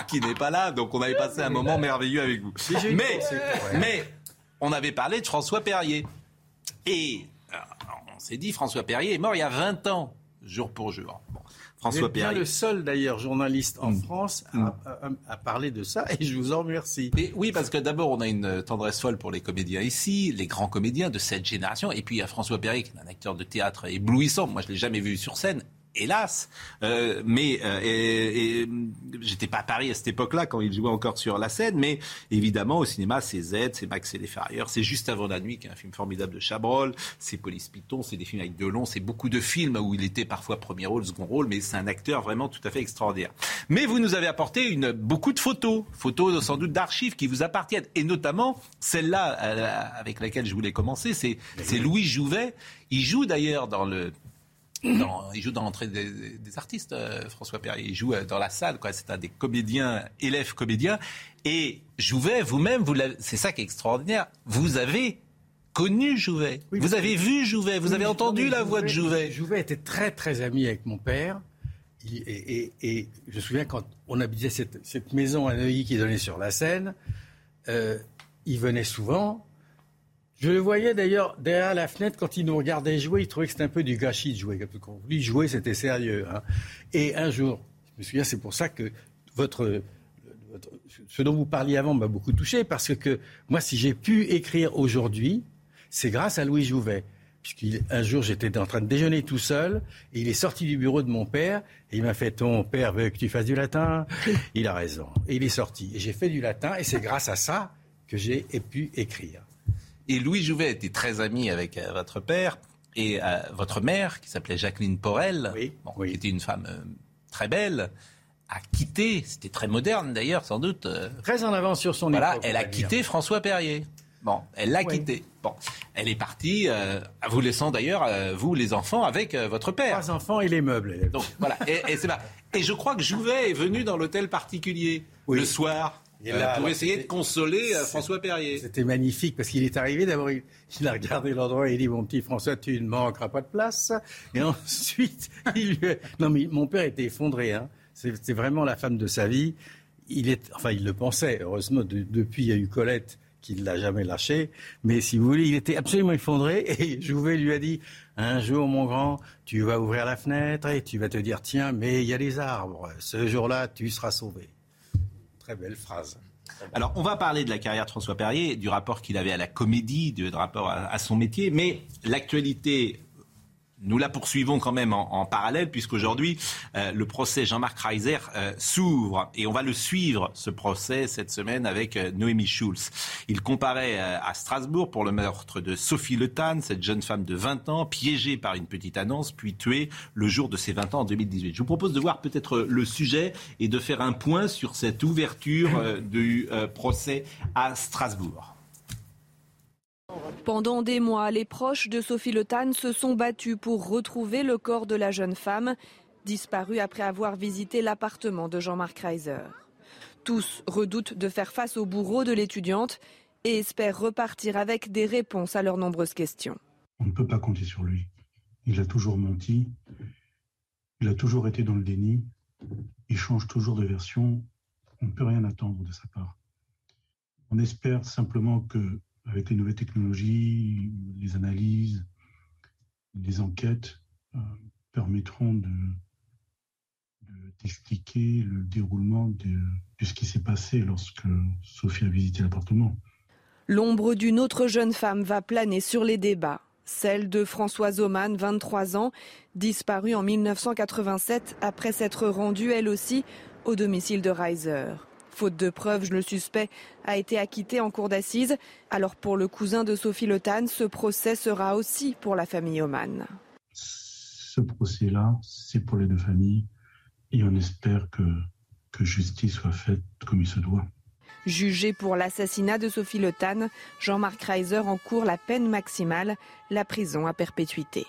qui n'est pas là. Donc on avait passé un moment merveilleux avec vous. Mais, mais on avait parlé de François Perrier. Et c'est dit, François Perrier est mort il y a 20 ans, jour pour jour. François Vous êtes le seul d'ailleurs journaliste en mm. France mm. à, parler de ça et je vous en remercie. oui, parce que d'abord on a une tendresse folle pour les comédiens ici, les grands comédiens de cette génération, et puis il y a François Perrier qui est un acteur de théâtre éblouissant. Moi je l'ai jamais vu sur scène hélas. Euh, mais euh, et, j'étais pas à Paris à cette époque-là quand il jouait encore sur la scène, mais évidemment au cinéma c'est Z, c'est Max et les Ferrailleurs, c'est Juste avant la nuit qui est un film formidable de Chabrol, c'est Police Python, c'est des films avec Delon, c'est beaucoup de films où il était parfois premier rôle, second rôle, mais c'est un acteur vraiment tout à fait extraordinaire. Mais vous nous avez apporté une beaucoup de photos, photos sans doute d'archives qui vous appartiennent, et notamment celle-là euh, avec laquelle je voulais commencer, c'est Louis Jouvet. Il joue d'ailleurs dans le il joue dans l'entrée des, artistes, euh, François Perrier. Il joue euh, dans la salle, quoi. C'est un des comédiens, élèves comédiens. Et Jouvet, vous-même, vous, c'est ça qui est extraordinaire. Vous avez connu Jouvet. vous avez vu Jouvet. Vous avez entendu la voix de Jouvet. Jouvet était très, très ami avec mon père. et, je me souviens quand on habitait cette, maison à Neuilly qui donnait sur la Seine, euh, il venait souvent je le voyais d'ailleurs derrière la fenêtre quand il nous regardait jouer, il trouvait que c'était un peu du gâchis de jouer. Lui jouer, c'était sérieux. Hein. Et un jour, je me souviens, c'est pour ça que votre, ce dont vous parliez avant m'a beaucoup touché, parce que moi, si j'ai pu écrire aujourd'hui, c'est grâce à Louis Jouvet. Puisqu'un jour, j'étais en train de déjeuner tout seul, et il est sorti du bureau de mon père, et il m'a fait Ton père veut que tu fasses du latin Il a raison. Et il est sorti. Et j'ai fait du latin, et c'est grâce à ça que j'ai pu écrire. Et Louis Jouvet était très ami avec euh, votre père et euh, votre mère, qui s'appelait Jacqueline Porel, qui était une femme euh, très belle, a quitté, c'était très moderne d'ailleurs, sans doute. Très en avance sur son voilà, Elle a quitté François Perrier. Bon, elle l'a quitté. Bon, elle est partie, vous laissant d'ailleurs, vous les enfants, avec votre père. Trois enfants et les meubles. Donc voilà, et, c'est Et je crois que Jouvet est venu dans l'hôtel particulier le soir. Euh, pour essayer de consoler euh, François Perrier. C'était magnifique parce qu'il est arrivé d'abord, il, a regardé l'endroit et il dit mon petit François, tu ne manqueras pas de place. Et ensuite, il lui non mais mon père était effondré. Hein. C'est vraiment la femme de sa vie. Il est, enfin, il le pensait. Heureusement, depuis il y a eu Colette qui ne l'a jamais lâché. Mais si vous voulez, il était absolument effondré. Et Jouvet lui a dit un jour, mon grand, tu vas ouvrir la fenêtre et tu vas te dire tiens, mais il y a les arbres. Ce jour-là, tu seras sauvé belle phrase. Alors, on va parler de la carrière de François Perrier, du rapport qu'il avait à la comédie, du rapport à son métier, mais l'actualité nous la poursuivons quand même en, parallèle, puisqu'aujourd'hui, euh, le procès Jean-Marc Reiser euh, s'ouvre. Et on va le suivre, ce procès, cette semaine, avec euh, Noémie Schulz. Il comparait à Strasbourg pour le meurtre de Sophie Le Tan, cette jeune femme de 20 ans, piégée par une petite annonce, puis tuée le jour de ses 20 ans en 2018. Je vous propose de voir peut-être le sujet et de faire un point sur cette ouverture du procès à Strasbourg. Pendant des mois, les proches de Sophie Le Tan se sont battus pour retrouver le corps de la jeune femme, disparue après avoir visité l'appartement de Jean-Marc Reiser. Tous redoutent de faire face au bourreau de l'étudiante et espèrent repartir avec des réponses à leurs nombreuses questions. On ne peut pas compter sur lui. Il a toujours menti, il a toujours été dans le déni, il change toujours de version, on ne peut rien attendre de sa part. On espère simplement que avec les nouvelles technologies, les analyses, les enquêtes euh, permettront de, d'expliquer le déroulement de, de ce qui s'est passé lorsque Sophie a visité l'appartement. L'ombre d'une autre jeune femme va planer sur les débats. celle de Françoise Oman, 23 ans, disparue en 1987 après s'être rendue elle aussi au domicile de Reiser. Faute de preuves, le suspect a été acquitté en cour d'assises. Alors pour le cousin de Sophie Le ce procès sera aussi pour la famille Oman. Ce procès-là, c'est pour les deux familles et on espère que, que justice soit faite comme il se doit. Jugé pour l'assassinat de Sophie Le Jean-Marc Reiser encourt la peine maximale, la prison à perpétuité.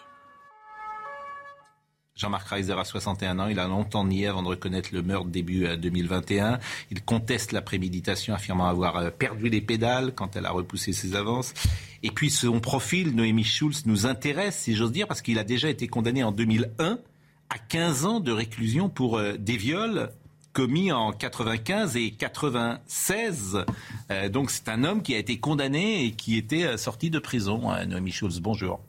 Jean-Marc Reiser a 61 ans. Il a longtemps nié avant de reconnaître le meurtre début 2021. Euh, il conteste la préméditation, affirmant avoir euh, perdu les pédales quand elle a repoussé ses avances. Et puis son profil, Noémie Schulz, nous intéresse, si j'ose dire, parce qu'il a déjà été condamné en 2001 à 15 ans de réclusion pour euh, des viols commis en 95 et 96. donc c'est un homme qui a été condamné et qui était sorti de prison. Noémie Schulz, bonjour.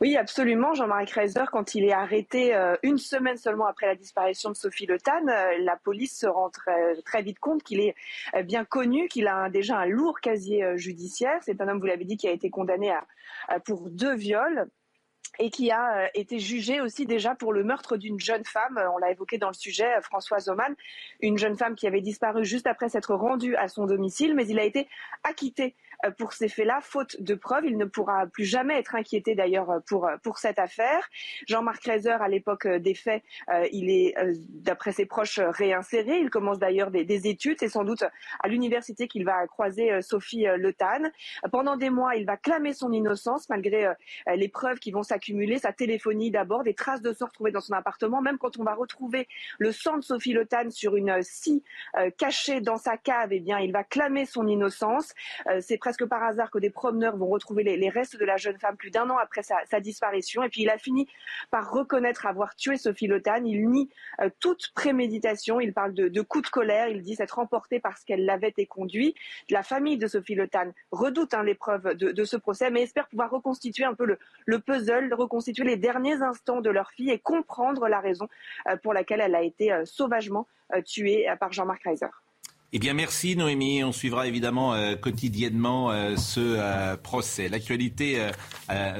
Oui, absolument. Jean-Marie Kreiser, quand il est arrêté euh, une semaine seulement après la disparition de Sophie Le euh, la police se rend très, vite compte qu'il est euh, bien connu, qu'il a déjà un lourd casier judiciaire. C'est un homme, vous l'avez dit, qui a été condamné pour deux viols et qui a été jugé aussi déjà pour le meurtre d'une jeune femme, on l'a évoqué dans le sujet, Françoise Oman, une jeune femme qui avait disparu juste après s'être rendue à son domicile, mais il a été acquitté pour ces faits-là, faute de preuves. Il ne pourra plus jamais être inquiété d'ailleurs euh, pour, euh, pour cette affaire. Jean-Marc Reiser, à l'époque des faits, il est, d'après ses proches, réinséré. Il commence d'ailleurs des, des, études. C'est sans doute à l'université qu'il va croiser Sophie Le Pendant des mois, il va clamer son innocence malgré les preuves qui vont s'accumuler, sa téléphonie d'abord, des traces de sang retrouvées dans son appartement. Même quand on va retrouver le sang de Sophie Le sur une scie cachée dans sa cave, eh bien, il va clamer son innocence. C'est presque par hasard que des promeneurs vont retrouver les, restes de la jeune femme plus d'un an après sa, disparition. Et puis il a fini par reconnaître avoir tué Sophie Lotan. Il nie euh, toute préméditation. Il parle de, coups de colère. Il dit s'être emporté parce qu'elle l'avait éconduit. La famille de Sophie Lotan redoute hein, l'épreuve de, ce procès, mais espère pouvoir reconstituer un peu le, puzzle, reconstituer les derniers instants de leur fille et comprendre la raison euh, pour laquelle elle a été euh, sauvagement tuée par Jean-Marc Reiser. Eh bien, merci Noémie. On suivra évidemment euh, quotidiennement euh, ce euh, procès. L'actualité,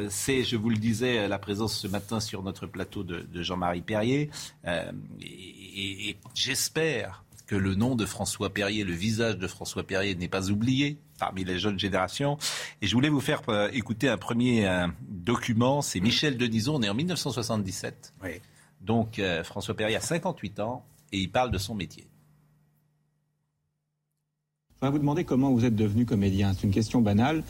c'est, je vous le disais, la présence ce matin sur notre plateau de, Jean-Marie Perrier. et, j'espère que le nom de François Perrier, le visage de François Perrier n'est pas oublié parmi les jeunes générations. Et je voulais vous faire écouter un premier document. C'est Michel Denison, né en 1977. Oui. Donc, François Perrier a 58 ans et il parle de son métier. Vais vous demander comment vous êtes devenu comédien. C'est une question banale.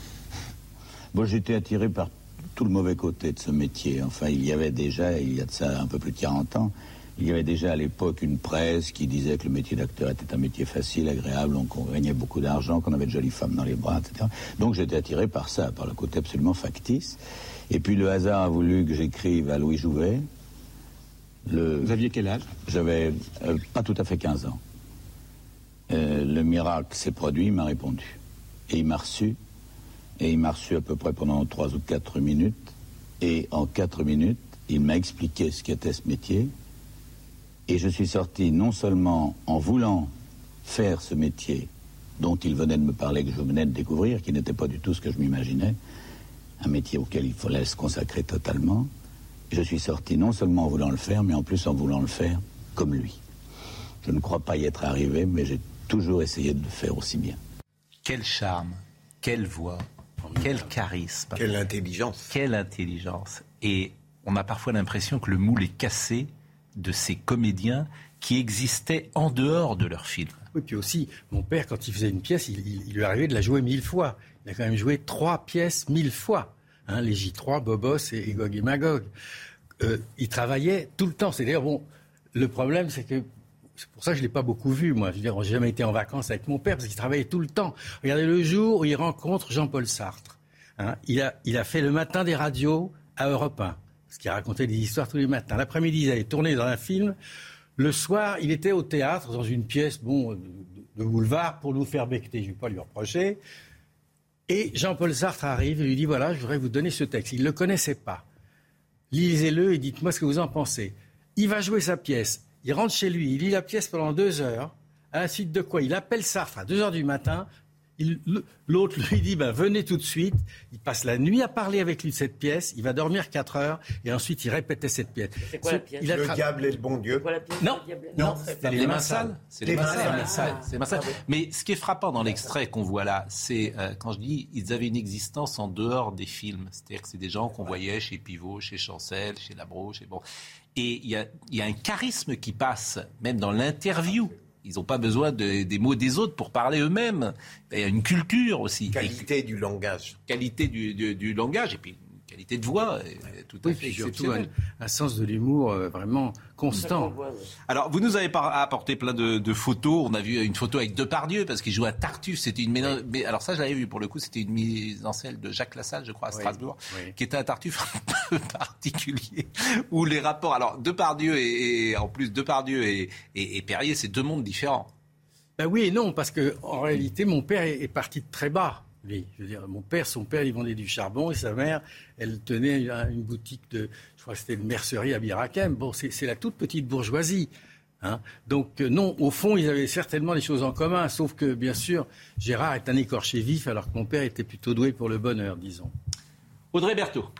Bon, j'étais attiré par tout le mauvais côté de ce métier. Enfin, il y avait déjà, il y a de ça un peu plus de 40 ans, il y avait déjà à l'époque une presse qui disait que le métier d'acteur était un métier facile, agréable, qu'on gagnait beaucoup d'argent, qu'on avait de jolies femmes dans les bras, etc. Donc j'étais attiré par ça, par le côté absolument factice. Et puis le hasard a voulu que j'écrive à Louis Jouvet. Le... Vous aviez quel âge? J'avais euh, pas tout à fait 15 ans. Euh, le miracle s'est produit, il m'a répondu. Et il m'a reçu. Et il m'a reçu à peu près pendant trois ou quatre minutes. Et en quatre minutes, il m'a expliqué ce qu'était ce métier. Et je suis sorti non seulement en voulant faire ce métier dont il venait de me parler, que je venais de découvrir, qui n'était pas du tout ce que je m'imaginais, un métier auquel il fallait se consacrer totalement. Je suis sorti non seulement en voulant le faire, mais en plus en voulant le faire comme lui. Je ne crois pas y être arrivé, mais j'ai toujours essayer de le faire aussi bien. Quel charme, quelle voix, quel charisme. Quelle intelligence. Quelle intelligence. Et on a parfois l'impression que le moule est cassé de ces comédiens qui existaient en dehors de leur film. Oui, puis aussi, mon père, quand il faisait une pièce, il, lui arrivait de la jouer mille fois. Il a quand même joué trois pièces mille fois. Hein, les J3, Bobos et, Gog et Magog. Euh, il travaillait tout le temps. C'est-à-dire, bon, le problème, c'est que c'est pour ça que je ne l'ai pas beaucoup vu, moi. Je veux dire, jamais été en vacances avec mon père parce qu'il travaillait tout le temps. Regardez le jour où il rencontre Jean-Paul Sartre. Hein. il, a, fait le matin des radios à Europe 1, parce qu'il racontait des histoires tous les matins. L'après-midi, il allait tourner dans un film. Le soir, il était au théâtre, dans une pièce bon, de, boulevard, pour nous faire becter. Je ne vais pas lui reprocher. Et Jean-Paul Sartre arrive et lui dit voilà, je voudrais vous donner ce texte. Il ne le connaissait pas. Lisez-le et dites-moi ce que vous en pensez. Il va jouer sa pièce. Il rentre chez lui, il lit la pièce pendant deux heures, à la suite de quoi il appelle Sartre à deux heures du matin. L'autre lui dit ben, venez tout de suite. Il passe la nuit à parler avec lui de cette pièce. Il va dormir 4 heures et ensuite il répétait cette pièce. C'est quoi la pièce Le diable et le bon Dieu. Non, non, c'est les mains sales. C'est les mains sales. Mais ce qui est frappant dans l'extrait qu'on voit là, c'est euh, quand je dis ils avaient une existence en dehors des films. C'est-à-dire que c'est des gens qu'on voyait chez Pivot, chez Chancel, chez Labro, chez bon. Et il y a, y a un charisme qui passe, même dans l'interview. Ils n'ont pas besoin de, des mots des autres pour parler eux-mêmes. Il y a une culture aussi. Qualité du langage. Qualité du, du, du langage. Et puis qualité de voix tout à fait exceptionnelle. Un, un, sens de l'humour euh, vraiment constant. Alors, vous nous avez apporté plein de, de, photos. On a vu une photo avec Depardieu parce qu'il jouait à Tartuffe. C'était une mais alors ça, je l'avais vu pour le coup. C'était une mise en scène de Jacques Lassalle, je crois, à Strasbourg, qui était un Tartuffe un peu particulier où les rapports. Alors, Depardieu et, et en plus Depardieu et, et, et Perrier, c'est deux mondes différents. Ben oui et non, parce que en réalité, mon père est parti de très bas. Oui, Je veux dire, mon père, son père, il vendait du charbon et sa mère, elle tenait une boutique de, je crois que c'était une mercerie à Birakem. Bon, c'est la toute petite bourgeoisie. Hein. Donc euh, non, au fond, ils avaient certainement des choses en commun, sauf que bien sûr, Gérard est un écorché vif, alors que mon père était plutôt doué pour le bonheur, disons. Audrey Berthaud.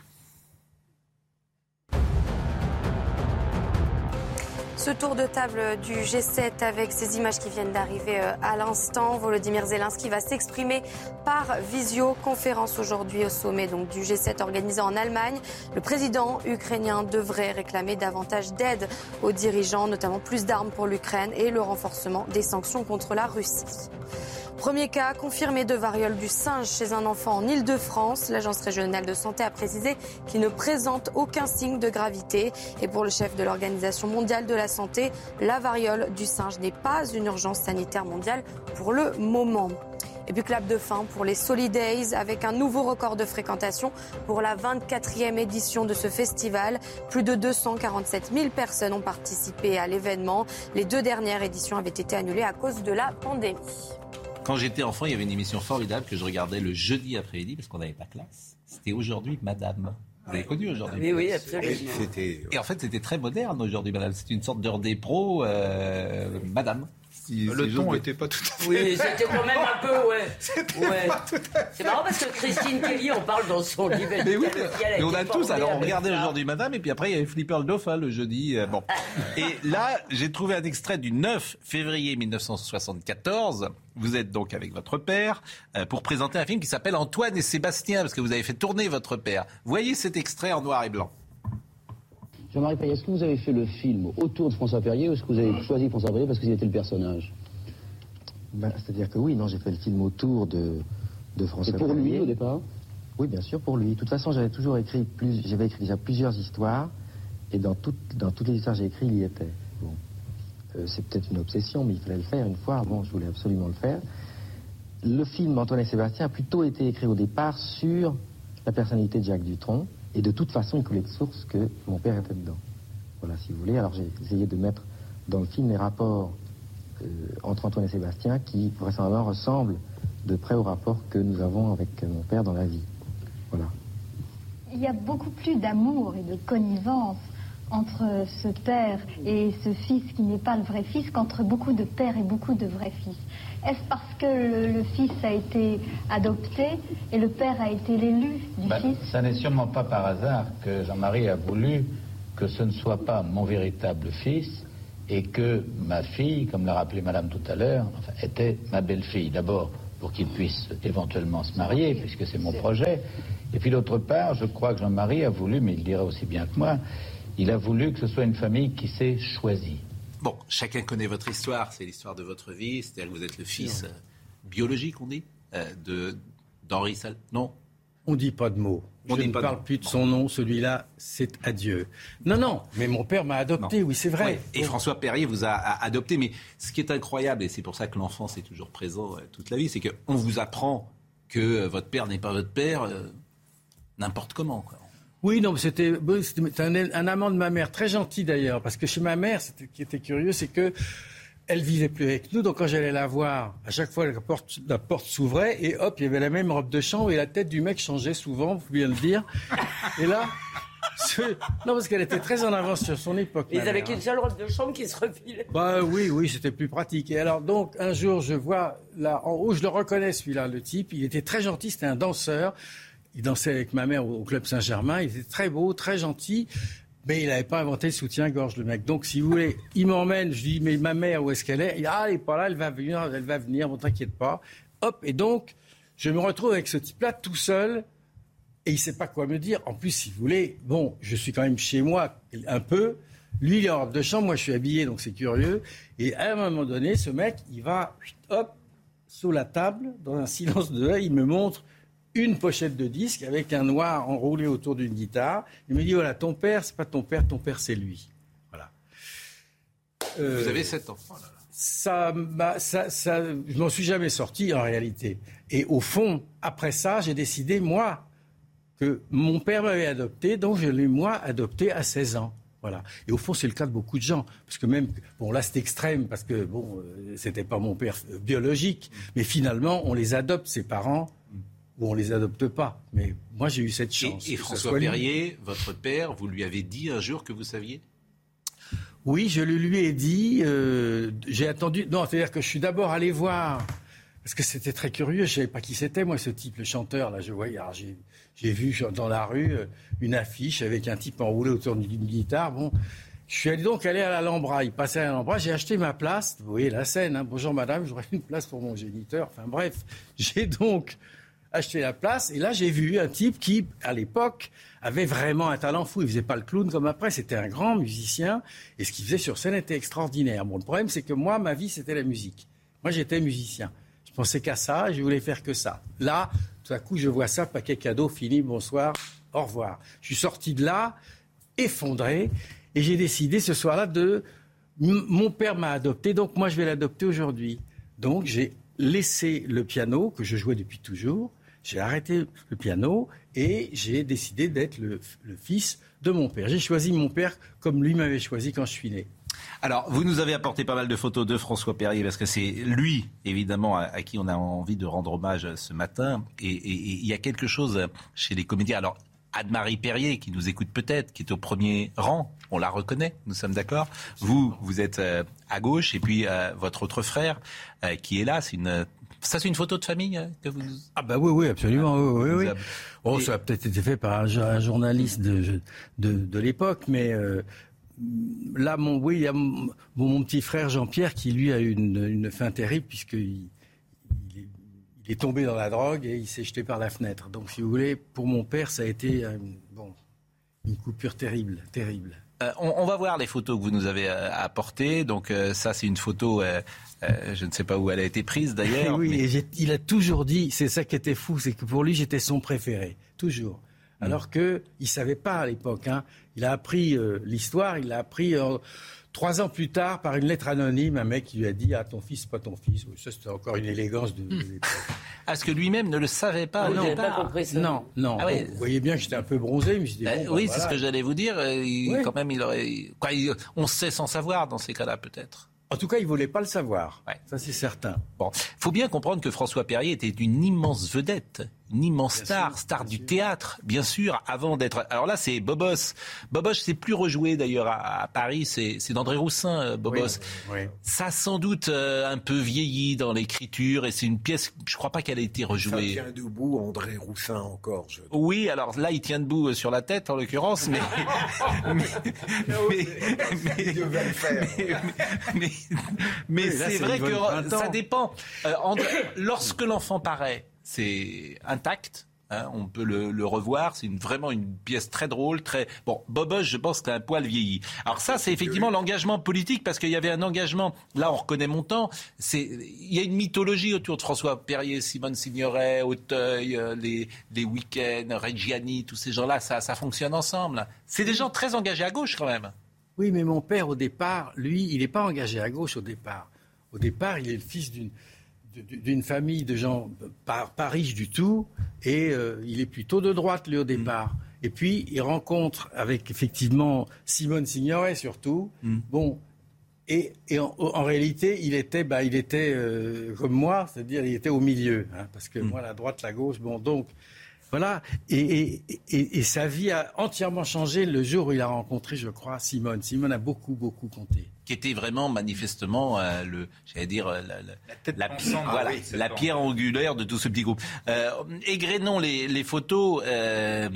Ce tour de table du G7 avec ces images qui viennent d'arriver euh, à l'instant. Volodymyr Zelensky va s'exprimer par visioconférence aujourd'hui au sommet du G7 organisé en Allemagne. Le président ukrainien devrait réclamer davantage d'aide aux dirigeants, notamment plus d'armes pour l'Ukraine et le renforcement des sanctions contre la Russie. Premier cas confirmé de variole du singe chez un enfant en Ile-de-France. L'Agence régionale de santé a précisé qu'il ne présente aucun signe de gravité. Et pour le chef de l'Organisation mondiale de la santé, la variole du singe n'est pas une urgence sanitaire mondiale pour le moment. Et puis clap de fin pour les Solidays avec un nouveau record de fréquentation pour la 24e édition de ce festival. Plus de 247 000 personnes ont participé à l'événement. Les deux dernières éditions avaient été annulées à cause de la pandémie. Quand j'étais enfant, il y avait une émission formidable que je regardais le jeudi après-midi parce qu'on n'avait pas classe. C'était aujourd'hui Madame. Vous avez connu aujourd'hui Oui, oui, absolument. Et en fait, c'était très moderne aujourd'hui, Madame. C'était une sorte d'heure des pros, euh, Madame. Le ton n'était pas tout à fait. Oui, c'était quand même un peu, ouais. ouais. C'est marrant parce que Christine Kelly en parle dans son livre. Mais oui, mais on a tous. Alors on regardait aujourd'hui Madame, et puis après il y avait Flipper le Dauphin le jeudi. Euh, bon. et là, j'ai trouvé un extrait du 9 février 1974. Vous êtes donc avec votre père euh, pour présenter un film qui s'appelle Antoine et Sébastien, parce que vous avez fait tourner votre père. Voyez cet extrait en noir et blanc. Jean-Marie Perrier, est-ce que vous avez fait le film autour de François Perrier ou est-ce que vous avez choisi François Perrier parce qu'il était le personnage? Ben, C'est-à-dire que oui, non, j'ai fait le film autour de, de François Perrier. Et pour lui au départ? Oui, bien sûr, pour lui. De toute façon, j'avais toujours écrit, plus, j'avais écrit déjà plusieurs histoires et dans, dans toutes les histoires que j'ai écrites, il y était. Bon. Euh, c'est peut-être une obsession, mais il fallait le faire une fois. Bon, je voulais absolument le faire. Le film Antoine et Sébastien a plutôt été écrit au départ sur la personnalité de Jacques Dutronc. Et de toute façon, il coulait de source que mon père était dedans. Voilà, si vous voulez. Alors j'ai essayé de mettre dans le film les rapports euh, entre Antoine et Sébastien qui vraisemblablement ressemblent de près aux rapports que nous avons avec mon père dans la vie. Voilà. Il y a beaucoup plus d'amour et de connivence entre ce père et ce fils qui n'est pas le vrai fils qu'entre beaucoup de pères et beaucoup de vrais fils. Est-ce parce que le, fils a été adopté et le père a été l'élu du ben, fils Ça n'est sûrement pas par hasard que Jean-Marie a voulu que ce ne soit pas mon véritable fils et que ma fille, comme l'a rappelé Madame tout à l'heure, était ma belle-fille. D'abord pour qu'il puisse éventuellement se marier, puisque c'est mon projet. Et puis d'autre part, je crois que Jean-Marie a voulu, mais il dira aussi bien que moi, il a voulu que ce soit une famille qui s'est choisie. Bon, chacun connaît votre histoire, c'est l'histoire de votre vie, c'est-à-dire que vous êtes le fils euh, biologique, on dit, euh, de d'Henri Sal. Non? On dit pas de mots. On Je ne parle plus de son nom, celui-là, c'est adieu. Non, non, mais mon père m'a adopté, oui, c'est vrai. Et François Perrier vous a, adopté, mais ce qui est incroyable, et c'est pour ça que l'enfance est toujours présent euh, toute la vie, c'est qu'on vous apprend que votre père n'est pas votre père n'importe comment. Quoi. Oui, non, c'était un, un, amant de ma mère, très gentil d'ailleurs, parce que chez ma mère, ce qui était curieux, c'est que elle vivait plus avec nous, donc quand j'allais la voir, à chaque fois la porte, la porte s'ouvrait et hop, il y avait la même robe de chambre et la tête du mec changeait souvent, vous pouvez bien le dire. Et là, Non, parce qu'elle était très en avance sur son époque. Ils avaient qu'une hein. seule robe de chambre qui se refilait. Bah oui, oui, c'était plus pratique. Et alors donc un jour, je vois là en haut, je le reconnais celui-là, le type. Il était très gentil, c'était un danseur. Il dansait avec ma mère au club Saint-Germain. Il était très beau, très gentil. Mais il n'avait pas inventé le soutien-gorge, le mec. Donc, si vous voulez, il m'emmène. Je lui dis, mais ma mère, où est-ce qu'elle est? Il dit, ah, elle n'est pas là, elle va venir, elle va venir, bon, t'inquiète pas. Hop, et donc, je me retrouve avec ce type-là tout seul, et il sait pas quoi me dire. En plus, si vous voulez, bon, je suis quand même chez moi un peu. Lui, il est en robe de chambre, moi, je suis habillé, donc c'est curieux. Et à un moment donné, ce mec, il va, hop, sous la table, dans un silence de l'œil, il me montre une pochette de disque avec un noir enroulé autour d'une guitare. Il me dit voilà, ton père, c'est pas ton père, ton père, c'est lui. Voilà. Euh, Vous avez sept enfants. là. ça, ça, ça, je m'en suis jamais sorti en réalité. Et au fond, après ça, j'ai décidé, moi, que mon père m'avait adopté, donc je l'ai, moi, adopté à 16 ans. Voilà. Et au fond, c'est le cas de beaucoup de gens. Parce que même, bon, là, c'est extrême, parce que, bon, euh, c'était pas mon père euh, biologique, mais finalement, on les adopte, ses parents, ou on les adopte pas. Mais moi, j'ai eu cette chance. Et, François. Perrier, votre père, vous lui avez dit un jour que vous saviez? Oui, je le lui ai dit. euh, j'ai attendu. Non, c'est-à-dire que je suis d'abord allé voir. Parce que c'était très curieux, je ne savais pas qui c'était, moi, ce type, le chanteur. Là, je voyais, j'ai vu dans la rue euh, une affiche avec un type enroulé autour d'une guitare. Bon, je suis allé donc aller à l'Alhambra. Il passait à l'Alhambra, j'ai acheté ma place. Vous voyez la scène. hein. Bonjour madame, j'aurais une place pour mon géniteur. Enfin bref, j'ai donc acheté la place. Et là, j'ai vu un type qui, à l'époque, avait vraiment un talent fou. Il faisait pas le clown comme après. C'était un grand musicien. Et ce qu'il faisait sur scène était extraordinaire. Bon, le problème, c'est que moi, ma vie, c'était la musique. Moi, j'étais musicien. Je pensais qu'à ça et je voulais faire que ça. Là, tout à coup, je vois ça, paquet cadeau, fini, bonsoir, au revoir. Je suis sorti de là, effondré, et j'ai décidé ce soir-là de... Mon père m'a adopté, donc moi, je vais l'adopter aujourd'hui. Donc, j'ai laissé le piano, que je jouais depuis toujours, j'ai arrêté le piano, et j'ai décidé d'être le, fils de mon père. J'ai choisi mon père comme lui m'avait choisi quand je suis né. Alors, vous nous avez apporté pas mal de photos de François Perrier, parce que c'est lui, évidemment, à, qui on a envie de rendre hommage ce matin. Et il y a quelque chose chez les comédiens. Alors, Anne-Marie Perrier, qui nous écoute peut-être, qui est au premier rang, on la reconnaît, nous sommes d'accord. Vous, vous êtes euh, à gauche, et puis euh, votre autre frère, euh, qui est là, c'est une... Ça, c'est une photo de famille euh, que vous... Ah bah oui, oui, absolument, oui, oui, oui. Oh, Et- ça a peut-être été fait par un, un journaliste de, de, de l'époque, mais euh, là, mon, oui, il y a mon, bon, mon petit frère Jean-Pierre qui, lui, a eu une, une fin terrible puisqu'il il est, tombé dans la drogue et il s'est jeté par la fenêtre. Donc, si vous voulez, pour mon père, ça a été euh, bon, une coupure terrible, terrible. Euh, on, on va voir les photos que vous nous avez euh, apportées. Donc euh, ça, c'est une photo, euh, euh, je ne sais pas où elle a été prise d'ailleurs. oui, mais- et il a toujours dit, c'est ça qui était fou, c'est que pour lui, j'étais son préféré, toujours. Mm. Alors que il savait pas à l'époque. Hein. Il a appris euh, l'histoire, il l'a appris euh, trois ans plus tard par une lettre anonyme. Un mec qui lui a dit Ah, ton fils, pas ton fils. Oui, ça, c'était encore une élégance de, de l'époque. Est-ce que lui-même ne le savait pas Ah au non, départ Non, non. Ah ouais. Vous voyez bien que j'étais un peu bronzé, mais je dis, Euh, bon, bah, oui, c'est voilà. ce que j'allais vous dire. euh, il- Oui. Quand même, il aurait. Quoi, il- on sait sans savoir dans ces cas-là, peut-être. En tout cas, il voulait pas le savoir. Ça, c'est certain. Bon, faut bien comprendre que François Perrier était une immense vedette, une immense star, star du théâtre, bien sûr, avant d'être. Alors là, c'est Bobos. Bobos, c'est plus rejoué d'ailleurs à, à Paris. C'est c'est d'André Roussin, euh, Bobos. Oui, oui. Ça a sans doute euh, un peu vieilli dans l'écriture et c'est une pièce. Je crois pas qu'elle ait été Ça rejouée. tient debout, André Roussin encore. Je... Oui, alors là, il tient debout euh, sur la tête, en l'occurrence, mais. mais, mais- Il devait le faire. mais, mais Oui, là, c'est vrai que ça dépend. Euh, André, lorsque l'enfant paraît, c'est intact. hein, on peut le, le revoir. C'est une, vraiment une pièce très drôle, très bon. Bobos, je pense, que c'est un poil vieilli. Alors ça, c'est effectivement l'engagement politique parce qu'il y avait un engagement. Là, on reconnaît mon temps. C'est il y a une mythologie autour de François Perrier, Simone Signoret, Auteuil, euh, les les week-ends, Reggiani, tous ces gens-là. Ça, ça fonctionne ensemble. C'est des gens très engagés à gauche quand même. Oui, mais mon père, au départ, lui, il n'est pas engagé à gauche au départ. Au départ, il est le fils d'une d'une famille de gens pas, pas riches du tout, et euh, il est plutôt de droite, lui, au départ. Et puis, il rencontre avec, effectivement, Simone Signoret, surtout. Bon, et, et en, en réalité, il était, bah, il était euh, comme moi, c'est-à-dire il était au milieu. hein, parce que moi, la droite, la gauche, bon, donc, Voilà. Et, et, sa vie a entièrement changé le jour où il a rencontré, je crois, Simone. Simone a beaucoup, beaucoup compté. Qui était vraiment manifestement euh, le, j'allais dire, euh, la, la, pierre angulaire de tout ce petit groupe. Euh, égrénons les, les photos euh,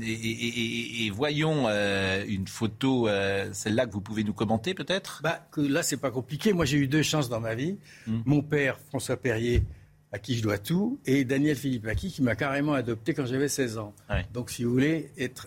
et, voyons une photo, celle-là que vous pouvez nous commenter peut-être? Bah, que là, c'est pas compliqué. Moi, j'ai eu deux chances dans ma vie. Hum. Mon père, François Perrier à qui je dois tout, et Daniel Philippe Aki, qui m'a carrément adopté quand j'avais 16 ans. Donc, si vous voulez, être,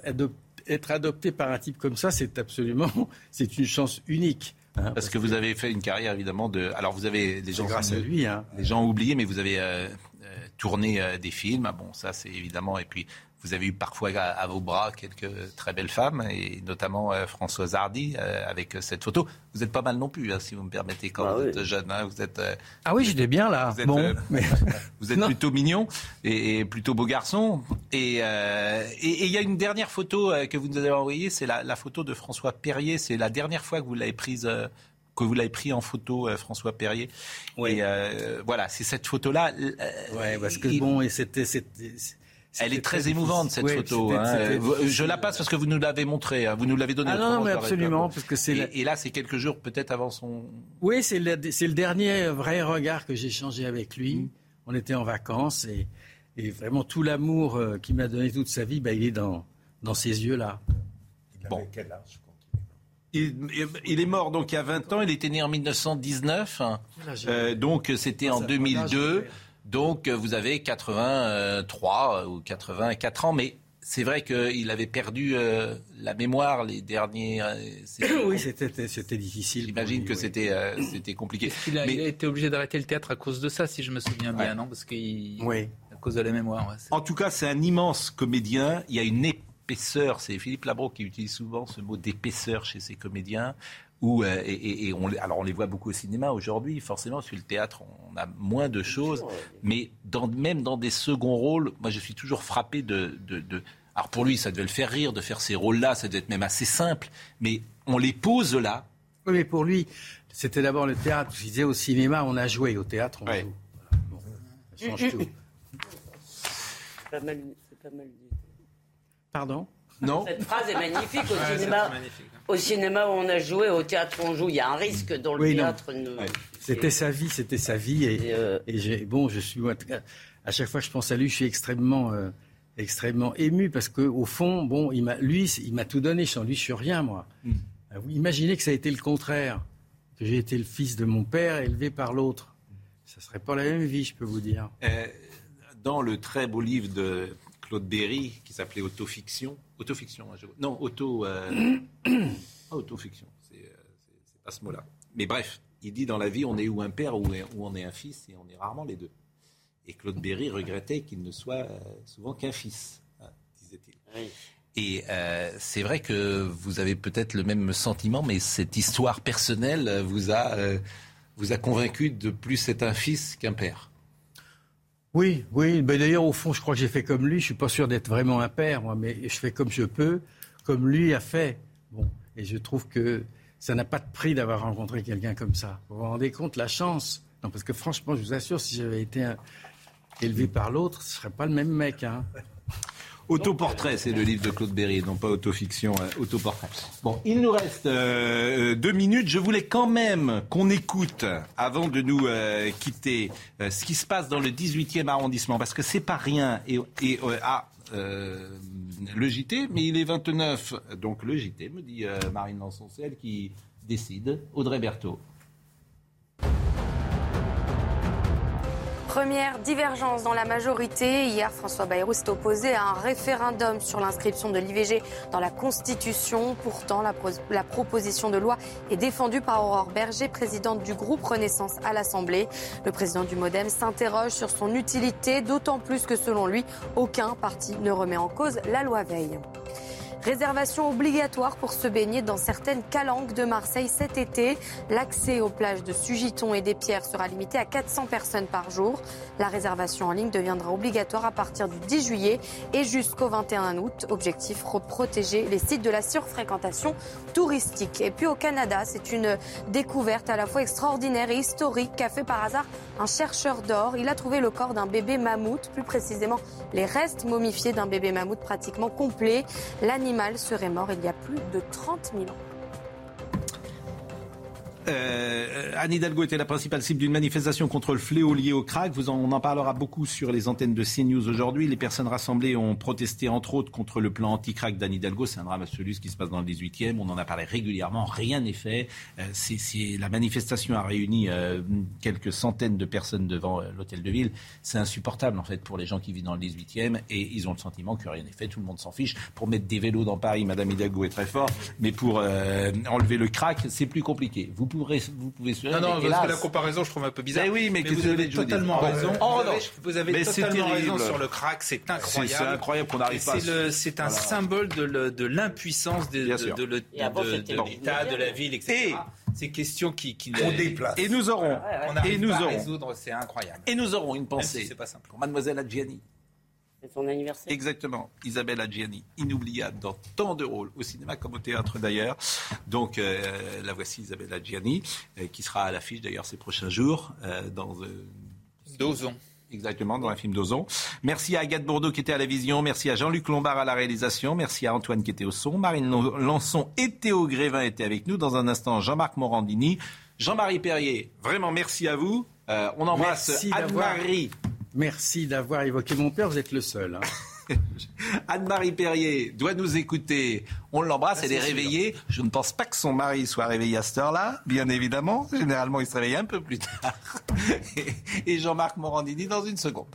être adopté par un type comme ça, c'est absolument, c'est une chance unique. Hein, parce, que, vous avez fait une carrière évidemment de. Alors vous avez les gens grâce à lui, hein. les gens oubliés, mais vous avez euh, euh, tourné euh, des films. Ah bon, ça c'est évidemment. Et puis vous avez eu parfois à, vos bras quelques très belles femmes, et notamment euh, Françoise Hardy euh, avec cette photo. Vous êtes pas mal non plus, hein, si vous me permettez, quand bah vous êtes jeune. Hein, vous êtes, euh, ah oui, j'étais bien là. Vous êtes, bon, vous êtes plutôt mignon et, plutôt beau garçon. Et il y a une dernière photo que vous nous avez envoyée, c'est la, photo de François Perrier. C'est la dernière fois que vous l'avez prise que vous l'avez pris en photo, François Perrier. Oui. voilà, c'est cette photo-là. oui, parce que bon, et c'était, elle est très émouvante cette photo. Hein. Je la passe parce que vous nous l'avez montré, hein. vous nous l'avez donné. Ah non, mais absolument, parce que c'est. Et, là, c'est quelques jours peut-être avant son. Oui, c'est le, le, dernier vrai regard que j'ai changé avec lui. Mm. On était en vacances et, et vraiment tout l'amour euh, qu'il m'a donné toute sa vie, bah, il est dans, dans ces yeux-là. Il bon. quel âge il, il, est mort donc il y a 20 ans, il était né en 1919, euh, donc c'était en 2002. Donc vous avez 83 ou 84 ans, mais c'est vrai qu'il avait perdu euh, la mémoire les derniers. Euh, oui, c'était difficile. J'imagine que c'était euh, c'était compliqué. Il a, il a, été obligé d'arrêter le théâtre à cause de ça, si je me souviens bien, non Parce qu'il, oui. à cause de la mémoire. en tout cas, c'est un immense comédien. Il y a une épaisseur. C'est Philippe Labro qui utilise souvent ce mot d'épaisseur chez ses comédiens. Euh, et, on, alors on les voit beaucoup au cinéma aujourd'hui, forcément, sur le théâtre, on a moins de choses. Mais dans, même dans des seconds rôles, moi je suis toujours frappé de, de, Alors pour lui, ça devait le faire rire de faire ces rôles-là, ça devait être même assez simple. Mais on les pose là. Oui, mais pour lui, c'était d'abord le théâtre. Je disais au cinéma, on a joué, au théâtre, on joue. ça change tout. C'est pas mal, pas mal dit. Pardon? Non. Cette phrase est magnifique au cinéma. Au cinéma où on a joué, au théâtre où on joue, il y a un risque dans le théâtre. C'était sa vie, c'était sa vie. Et, euh, bon, je suis à chaque fois que je pense à lui, je suis extrêmement, euh, extrêmement ému parce que au fond, bon, il m'a, lui, il m'a tout donné. Sans lui, je suis rien, moi. Mm. Ah imaginez que ça a été le contraire, que j'ai été le fils de mon père élevé par l'autre. Ça serait pas la même vie, je peux vous dire. Euh, dans le très beau livre de Claude Berry qui s'appelait Autofiction. Autofiction, hein, non, auto. Euh, pas autofiction, c'est pas ce mot-là. Mais bref, il dit dans la vie, on est ou un père ou, on est un fils, et on est rarement les deux. Et Claude Berry regrettait qu'il ne soit euh, souvent qu'un fils, hein, disait-il. Et euh, c'est vrai que vous avez peut-être le même sentiment, mais cette histoire personnelle vous a, vous a convaincu de plus être un fils qu'un père. Oui, oui. Ben D'ailleurs, au fond, je crois que j'ai fait comme lui. Je suis pas sûr d'être vraiment un père, moi, mais je fais comme je peux, comme lui a fait. Bon, et je trouve que ça n'a pas de prix d'avoir rencontré quelqu'un comme ça. Vous vous rendez compte la chance? Non, parce que franchement, je vous assure, si j'avais été élevé par l'autre, ce serait pas le même mec. Hein. Autoportrait, c'est le livre de Claude Berry, non pas autofiction, euh, autoportrait. Bon, il nous reste euh, deux minutes. Je voulais quand même qu'on écoute, avant de nous euh, quitter, ce qui se passe dans le 18e arrondissement, parce que c'est pas rien. Et, et ah, le JT, mais il est 29, donc le JT, me dit Marine Lançon, c'est elle qui décide. Audrey Berthaud. Première divergence dans la majorité. Hier, François Bayrou s'est opposé à un référendum sur l'inscription de l'IVG dans la Constitution. Pourtant, la, proposition de loi est défendue par Aurore Berger, présidente du groupe Renaissance à l'Assemblée. Le président du Modem s'interroge sur son utilité, d'autant plus que selon lui, aucun parti ne remet en cause la loi Veil. Réservation obligatoire pour se baigner dans certaines calanques de Marseille cet été. L'accès aux plages de Sugiton et des Pierres sera limité à 400 personnes par jour. La réservation en ligne deviendra obligatoire à partir du 10 juillet et jusqu'au 21 août. Objectif protéger les sites de la surfréquentation touristique. Et puis au Canada, c'est une découverte à la fois extraordinaire et historique qu'a fait par hasard un chercheur d'or. Il a trouvé le corps d'un bébé mammouth, plus précisément les restes momifiés d'un bébé mammouth pratiquement complet. L'animal serait mort il y a plus de 30 000 ans. Euh, Anne Hidalgo était la principale cible d'une manifestation contre le fléau lié au crack. On en parlera beaucoup sur les antennes de CNews aujourd'hui. Les personnes rassemblées ont protesté entre autres contre le plan anti-crack d'Anne Hidalgo. C'est un drame absolu ce qui se passe dans le 18e. On en a parlé régulièrement. Rien n'est fait. Euh, la manifestation a réuni euh, quelques centaines de personnes devant l'hôtel de ville. C'est insupportable en fait pour les gens qui vivent dans le 18e et ils ont le sentiment que rien n'est fait. Tout le monde s'en fiche. Pour mettre des vélos dans Paris, Madame Hidalgo est très fort, mais pour enlever le crack, c'est plus compliqué. Vous pouvez Non, non, parce que la comparaison, je trouve un peu bizarre. Mais oui, mais, vous avez totalement raison. En vous avez, totalement raison sur le crack, c'est incroyable. C'est incroyable qu'on n'arrive pas. C'est un symbole de l'impuissance de l'État, de la ville, etc. Ces questions qui, qui on déplace. Et nous aurons, on et nous aurons, résoudre, c'est incroyable. Et nous aurons une pensée si pas simple. pour Mademoiselle Adjiani. C'est son anniversaire. Exactement. Isabelle Adjiani, inoubliable dans tant de rôles, au cinéma comme au théâtre d'ailleurs. Donc euh, la voici Isabelle Adjiani, euh, qui sera à l'affiche d'ailleurs ces prochains jours euh, dans... Dozon. Exactement, dans un film d'Ozon. Merci à Agathe Bourdeau qui était à la vision. Merci à Jean-Luc Lombard à la réalisation. Merci à Antoine qui était au son. Marine Lançon et Théo Grévin étaient avec nous. Dans un instant, Jean-Marc Morandini. Jean-Marie Perrier, vraiment merci à vous. on embrasse Anne-Marie. Merci d'avoir évoqué mon père, vous êtes le seul. Hein. Anne-Marie Perrier doit nous écouter. On l'embrasse, ah, elle est, réveillée. Je ne pense pas que son mari soit réveillé à cette heure-là, bien évidemment. Généralement, il se réveille un peu plus tard. Et Jean-Marc Morandini dans une seconde.